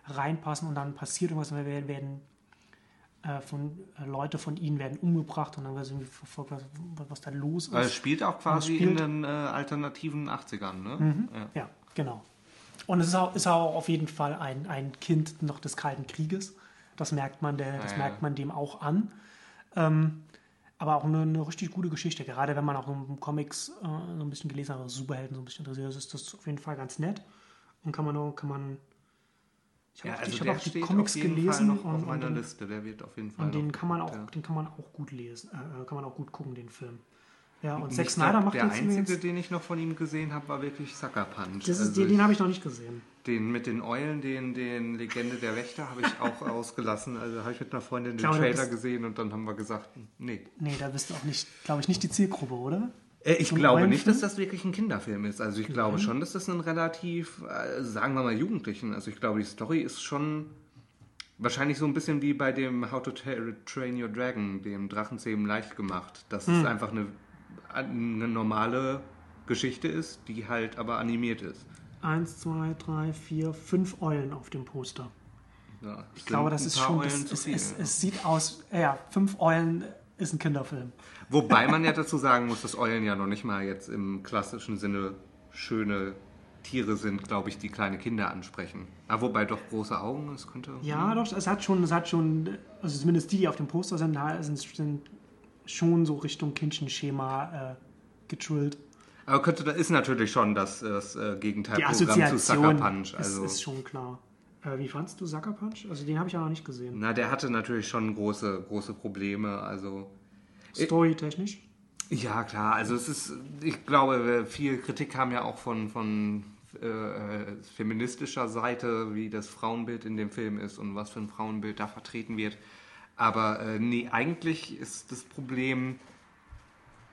reinpassen und dann passiert irgendwas und wir werden äh, von äh, Leute von ihnen werden umgebracht und dann wird irgendwie verfolgt, was, was da los ist. Weil es spielt auch quasi spielt- in den äh, alternativen 80ern, ne? Mhm. Ja. Ja, genau. Und es ist auch, ist auch auf jeden Fall ein, ein Kind noch des Kalten Krieges. Das merkt man, der, das Ja, ja. merkt man dem auch an. Ähm, aber auch eine, eine richtig gute Geschichte. Gerade wenn man auch um Comics äh, so ein bisschen gelesen hat, oder Superhelden so ein bisschen interessiert, ist, ist das auf jeden Fall ganz nett. Und kann man auch, kann man. Ich habe Ja, auch, also ich hab auch die Comics gelesen Fall noch und, auf und, meiner den, Liste. Der wird auf jeden Fall und den kann man auch, ja. den kann man auch gut lesen, äh, kann man auch gut gucken, den Film. Ja, und Zack Snyder macht Der jetzt einzige, übrigens. den ich noch von ihm gesehen habe, war wirklich Sucker Punch. Das ist, Also den, den habe ich noch nicht gesehen. Den mit den Eulen, den, den Legende der Wächter, habe ich auch ausgelassen. Also habe ich mit einer Freundin den glaube, Trailer gesehen und dann haben wir gesagt, nee. Nee, da bist du auch nicht, glaube ich, nicht die Zielgruppe, oder? Äh, Ich ein glaube nicht, Eulenfilm? dass das wirklich ein Kinderfilm ist. Also ich glaube schon, dass das ein relativ, äh, sagen wir mal, Jugendlichen. Also ich glaube, die Story ist schon wahrscheinlich so ein bisschen wie bei dem How to Tra- Train Your Dragon, dem Drachenzähmen leicht gemacht. Dass Hm. es einfach eine, eine normale Geschichte ist, die halt aber animiert ist. Eins, zwei, drei, vier, fünf Eulen auf dem Poster. Ja, Ich glaube, das ist schon. Das, es, es, es sieht aus. Ja, fünf Eulen ist ein Kinderfilm. Wobei man ja dazu sagen muss, dass Eulen ja noch nicht mal jetzt im klassischen Sinne schöne Tiere sind, glaube ich, die kleine Kinder ansprechen. Aber wobei doch große Augen, das könnte. Ja, doch, es hat schon, es hat schon, also zumindest die, die auf dem Poster sind, da sind, sind schon so Richtung Kindchenschema äh, getrillt. Aber könnte, da ist natürlich schon das, das äh, Die Gegenteilprogramm zu Sucker Punch. ist, Also, ist schon klar. Äh, wie fandst du Sucker Punch? Also den habe ich ja noch nicht gesehen. na, der hatte natürlich schon große, große Probleme. Also, Storytechnisch. ja, klar. Also, es ist, ich glaube, viel Kritik kam ja auch von, von äh, feministischer Seite, wie das Frauenbild in dem Film ist und was für ein Frauenbild da vertreten wird. Aber äh, nee, eigentlich ist das Problem,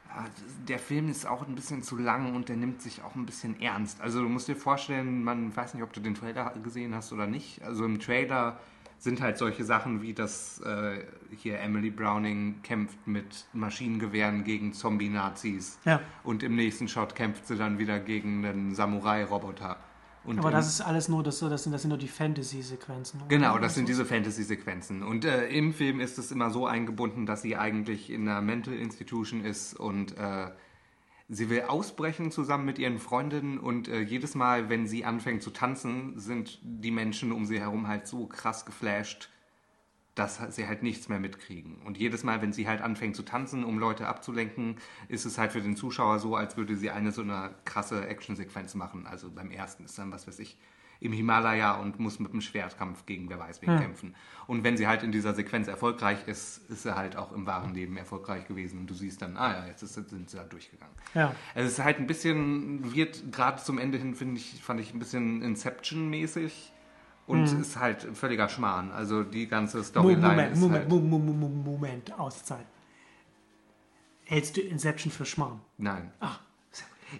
ja, der Film ist auch ein bisschen zu lang und der nimmt sich auch ein bisschen ernst. Also du musst dir vorstellen, man weiß nicht, ob du den Trailer gesehen hast oder nicht. Also im Trailer sind halt solche Sachen wie, dass äh, hier Emily Browning kämpft mit Maschinengewehren gegen Zombie-Nazis. Ja. Und im nächsten Shot kämpft sie dann wieder gegen einen Samurai-Roboter. Und Aber das ist alles nur, das, das, sind, das sind nur die Fantasy-Sequenzen. Genau, das sind Also- diese Fantasy-Sequenzen. Und äh, im Film ist es immer so eingebunden, dass sie eigentlich in einer Mental Institution ist und äh, sie will ausbrechen zusammen mit ihren Freundinnen und äh, jedes Mal, wenn sie anfängt zu tanzen, sind die Menschen um sie herum halt so krass geflasht, dass sie halt nichts mehr mitkriegen. Und jedes Mal, wenn sie halt anfängt zu tanzen, um Leute abzulenken, ist es halt für den Zuschauer so, als würde sie eine so eine krasse Actionsequenz machen. Also beim ersten ist dann, was weiß ich, im Himalaya und muss mit einem Schwertkampf gegen wer weiß wen kämpfen. Und wenn sie halt in dieser Sequenz erfolgreich ist, ist sie halt auch im wahren Leben erfolgreich gewesen. Und du siehst dann, ah ja, jetzt ist, sind sie da durchgegangen. Ja. Also es ist halt ein bisschen, wird gerade zum Ende hin, finde ich, fand ich ein bisschen Inception-mäßig. Und ist halt völliger Schmarrn. Also die ganze Storyline Moment, ist Moment, halt... Moment, Moment, Moment, Moment, Auszeit. Hältst du Inception für Schmarrn? Nein. Ach,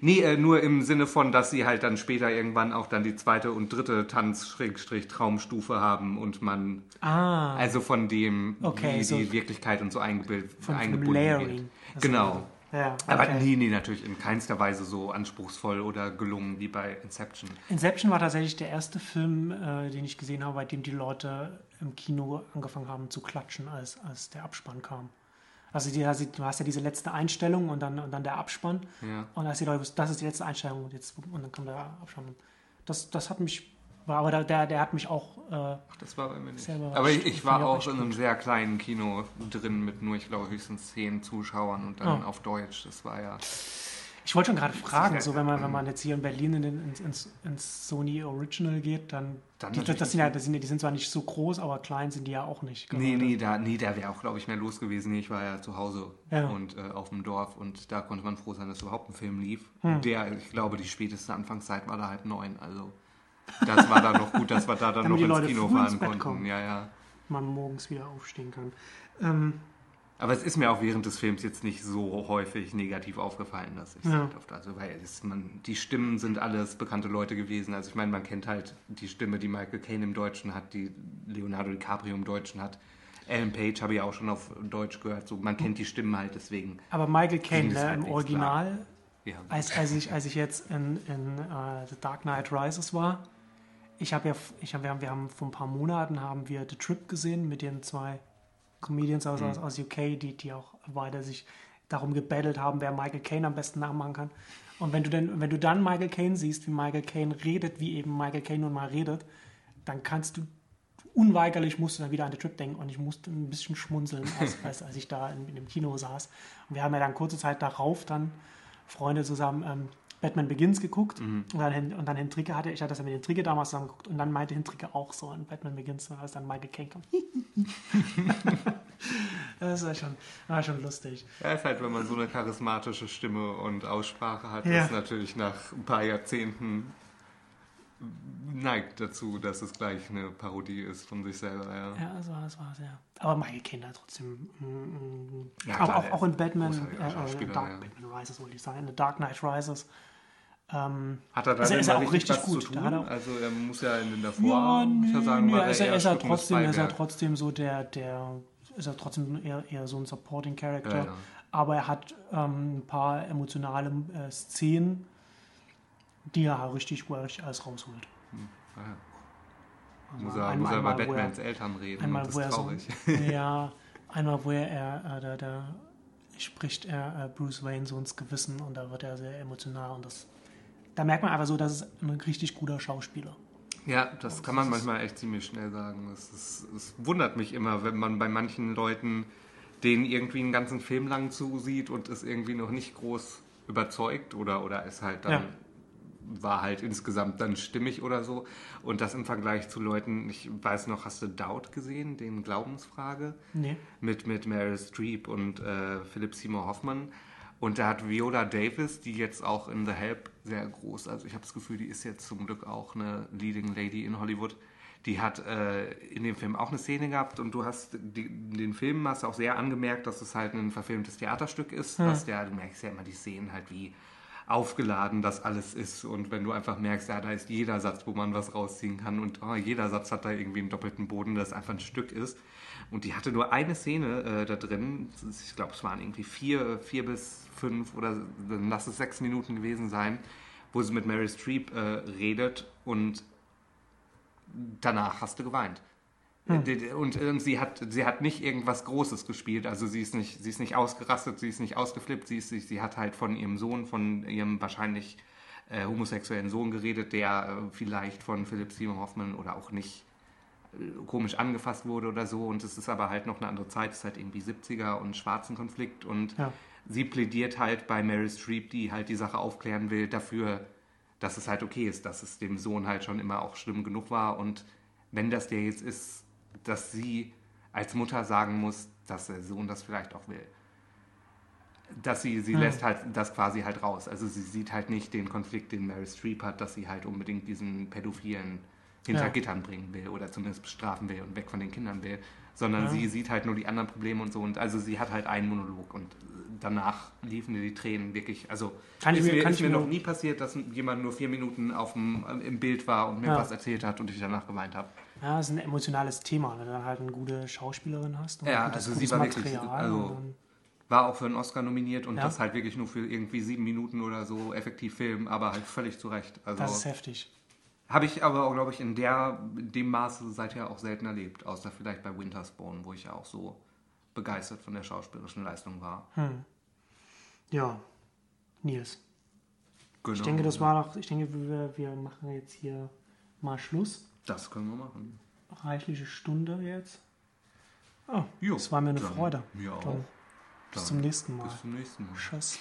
Nee, äh, nur im Sinne von, dass sie halt dann später irgendwann auch dann die zweite und dritte Tanz-Traumstufe haben und man ah, also von dem, Okay, wie so die Wirklichkeit und so eingebild, von, von eingebunden Layering. wird. Also, Genau. Ja, Aber okay. nee, nee, natürlich in keinster Weise so anspruchsvoll oder gelungen wie bei Inception. Inception war tatsächlich der erste Film, äh, den ich gesehen habe, bei dem die Leute im Kino angefangen haben zu klatschen, als, als der Abspann kam. Also die, also du hast ja diese letzte Einstellung und dann, und dann der Abspann. Ja. Und als die Leute wussten, das ist die letzte Einstellung und, jetzt, und dann kam der Abspann. Das, das hat mich, war, aber der- der, der hat mich auch, äh, Das war bei mir nicht. Aber ich, ich war auch in einem gut. sehr kleinen Kino drin mit nur, ich glaube, höchstens zehn Zuschauern und dann Oh. auf Deutsch. Das war ja. ich wollte schon gerade fragen, ja- so wenn man, wenn man jetzt hier in Berlin in den, ins, ins, Sony Original geht, dann, Dann die, das, sind ja, das sind, ja- die sind zwar nicht so groß, aber klein sind die ja auch nicht. Nee, gerade. nee, da, nee, da wäre auch, glaube ich, mehr los gewesen. Nee, ich war ja zu Hause Ja. und äh, auf dem Dorf und da konnte man froh sein, dass überhaupt ein Film lief. Hm. Der, ich glaube, die späteste Anfangszeit war da halb neun. Also das war dann noch gut, dass wir da dann noch ins Leute Kino ins fahren Bett konnten. kommen. Ja, ja. man morgens wieder aufstehen kann. Ähm, Aber es ist mir auch während des Films jetzt nicht so häufig negativ aufgefallen, dass ich Ja. oft, also weil es, man, die Stimmen sind alles bekannte Leute gewesen. Also ich meine, man kennt halt die Stimme, die Michael Caine im Deutschen hat, die Leonardo DiCaprio im Deutschen hat. Alan Page habe ich auch schon auf Deutsch gehört. So, man kennt die Stimmen halt deswegen. Aber Michael Caine, ne, halt im Original, Ja. als, als, ich, als ich jetzt in, in äh, The Dark Knight Rises war, ich habe ja, ich hab, wir, haben, wir haben vor ein paar Monaten haben wir The Trip gesehen mit den zwei Comedians aus, aus, aus UK, die, die auch weiter sich darum gebettelt haben, wer Michael Caine am besten nachmachen kann. Und wenn du, denn, wenn du dann Michael Caine siehst, wie Michael Caine redet, wie eben Michael Caine nun mal redet, dann kannst du unweigerlich musst du dann wieder an The Trip denken und ich musste ein bisschen schmunzeln, als, als, als ich da in, in dem Kino saß. Und wir haben ja dann kurze Zeit darauf dann Freunde zusammen ähm, Batman Begins geguckt und dann, und dann Hendricke hatte, ich hatte das ja mit Hendricke damals zusammen geguckt und dann meinte Hendricke auch so an Batman Begins, als dann Michael Caine kam. das war schon, war schon lustig. Ja, ist halt, wenn man so eine charismatische Stimme und Aussprache hat, Ja. ist natürlich nach ein paar Jahrzehnten neigt dazu, dass es gleich eine Parodie ist von sich selber. Ja. Ja, das war, das war sehr. Aber Michael Caine hat trotzdem. mm, mm, Ja, auch, klar, auch, der auch in Batman, äh, äh, Dark, ja. Batman Rises wollte ich sagen, in The Dark Knight Rises. Ähm, Hat er da Ist er- denn ist er auch richtig gut. zu tun? er- also er muss ja in den davor, ja, nö, sagen, nö, war ist er, ist er trotzdem, ist er trotzdem so der, der, ist er trotzdem eher, eher so ein Supporting Character. Ja, ja. Aber er hat ähm, ein paar emotionale äh, Szenen, die er richtig, wo er richtig alles rausholt. Ja. Also Muss er, einmal- muss er über wo er- Batmans Eltern reden Einmal, wo das er ist so, traurig. ja, einmal, wo er, er äh, da, da spricht er äh, Bruce Wayne so ins Gewissen und da wird er sehr emotional und das, da merkt man einfach so, dass es ein richtig guter Schauspieler. Ja, das kann man manchmal echt ziemlich schnell sagen. Es, ist, wundert mich immer, wenn man bei manchen Leuten denen irgendwie einen ganzen Film lang zusieht und es irgendwie noch nicht groß überzeugt oder, oder es halt dann Ja. war halt insgesamt dann stimmig oder so. Und das im Vergleich zu Leuten, ich weiß noch, hast du Doubt gesehen, den Glaubensfrage? Nee. mit, mit Meryl Streep und äh, Philip Seymour Hoffman. Und da hat Viola Davis, die jetzt auch in The Help sehr groß, also ich habe das Gefühl, die ist jetzt zum Glück auch eine Leading Lady in Hollywood. Die hat äh, in dem Film auch eine Szene gehabt und du hast die, den Film hast auch sehr angemerkt, dass es halt ein verfilmtes Theaterstück ist, dass der, du merkst ja immer die Szenen halt wie aufgeladen das alles ist und wenn du einfach merkst, ja, da ist jeder Satz, wo man was rausziehen kann und oh, jeder Satz hat da irgendwie einen doppelten Boden, das einfach ein Stück ist. Und die hatte nur eine Szene äh, da drin, ich glaube, es waren irgendwie vier, vier bis fünf oder dann lass es sechs Minuten gewesen sein, wo sie mit Mary Streep äh, redet und danach hast du geweint. Und, und sie, hat, sie hat nicht irgendwas Großes gespielt, also sie ist nicht, sie ist nicht ausgerastet, sie ist nicht ausgeflippt, sie, ist, sie, hat halt von ihrem Sohn, von ihrem wahrscheinlich äh, homosexuellen Sohn geredet, der äh, vielleicht von Philip Seymour Hoffman oder auch nicht. äh, komisch angefasst wurde oder so. Und es ist aber halt noch eine andere Zeit, es ist halt irgendwie 70er und schwarzen Konflikt. Und Ja. sie plädiert halt bei Meryl Streep, die halt die Sache aufklären will, dafür, dass es halt okay ist, dass es dem Sohn halt schon immer auch schlimm genug war. Und wenn das der jetzt ist, dass sie als Mutter sagen muss, dass der Sohn das vielleicht auch will. Dass sie, sie lässt halt das quasi halt raus. Also sie sieht halt nicht den Konflikt, den Meryl Streep hat, dass sie halt unbedingt diesen Pädophilen hinter Ja. Gittern bringen will oder zumindest bestrafen will und weg von den Kindern will, sondern Ja. sie sieht halt nur die anderen Probleme und so und also sie hat halt einen Monolog und danach liefen ihr die Tränen wirklich, also Kann ich ist mir- mir, kann ist ich mir mir- noch nie passiert, dass jemand nur vier Minuten auf dem, im Bild war und mir Ja. was erzählt hat und ich danach geweint habe. Ja, das ist ein emotionales Thema, wenn du dann halt eine gute Schauspielerin hast. Und Ja, also sie war wirklich- Material also- und dann- War auch für einen Oscar nominiert und Ja. das halt wirklich nur für irgendwie sieben Minuten oder so effektiv Film, aber halt völlig zu Recht. das ist Also heftig. Habe ich aber auch, glaube ich, in der in dem Maße seither auch selten erlebt, außer vielleicht bei Winterspawn, wo ich ja auch so begeistert von der schauspielerischen Leistung war. Ja, Nils. Genau. Ich denke, das war doch, ich denke, wir, wir machen jetzt hier mal Schluss. Das können wir machen. Reichliche Stunde jetzt. Oh, Jo, es war mir eine Freude. Mir auch. Bis zum nächsten Mal. Bis zum nächsten Mal. Tschüss.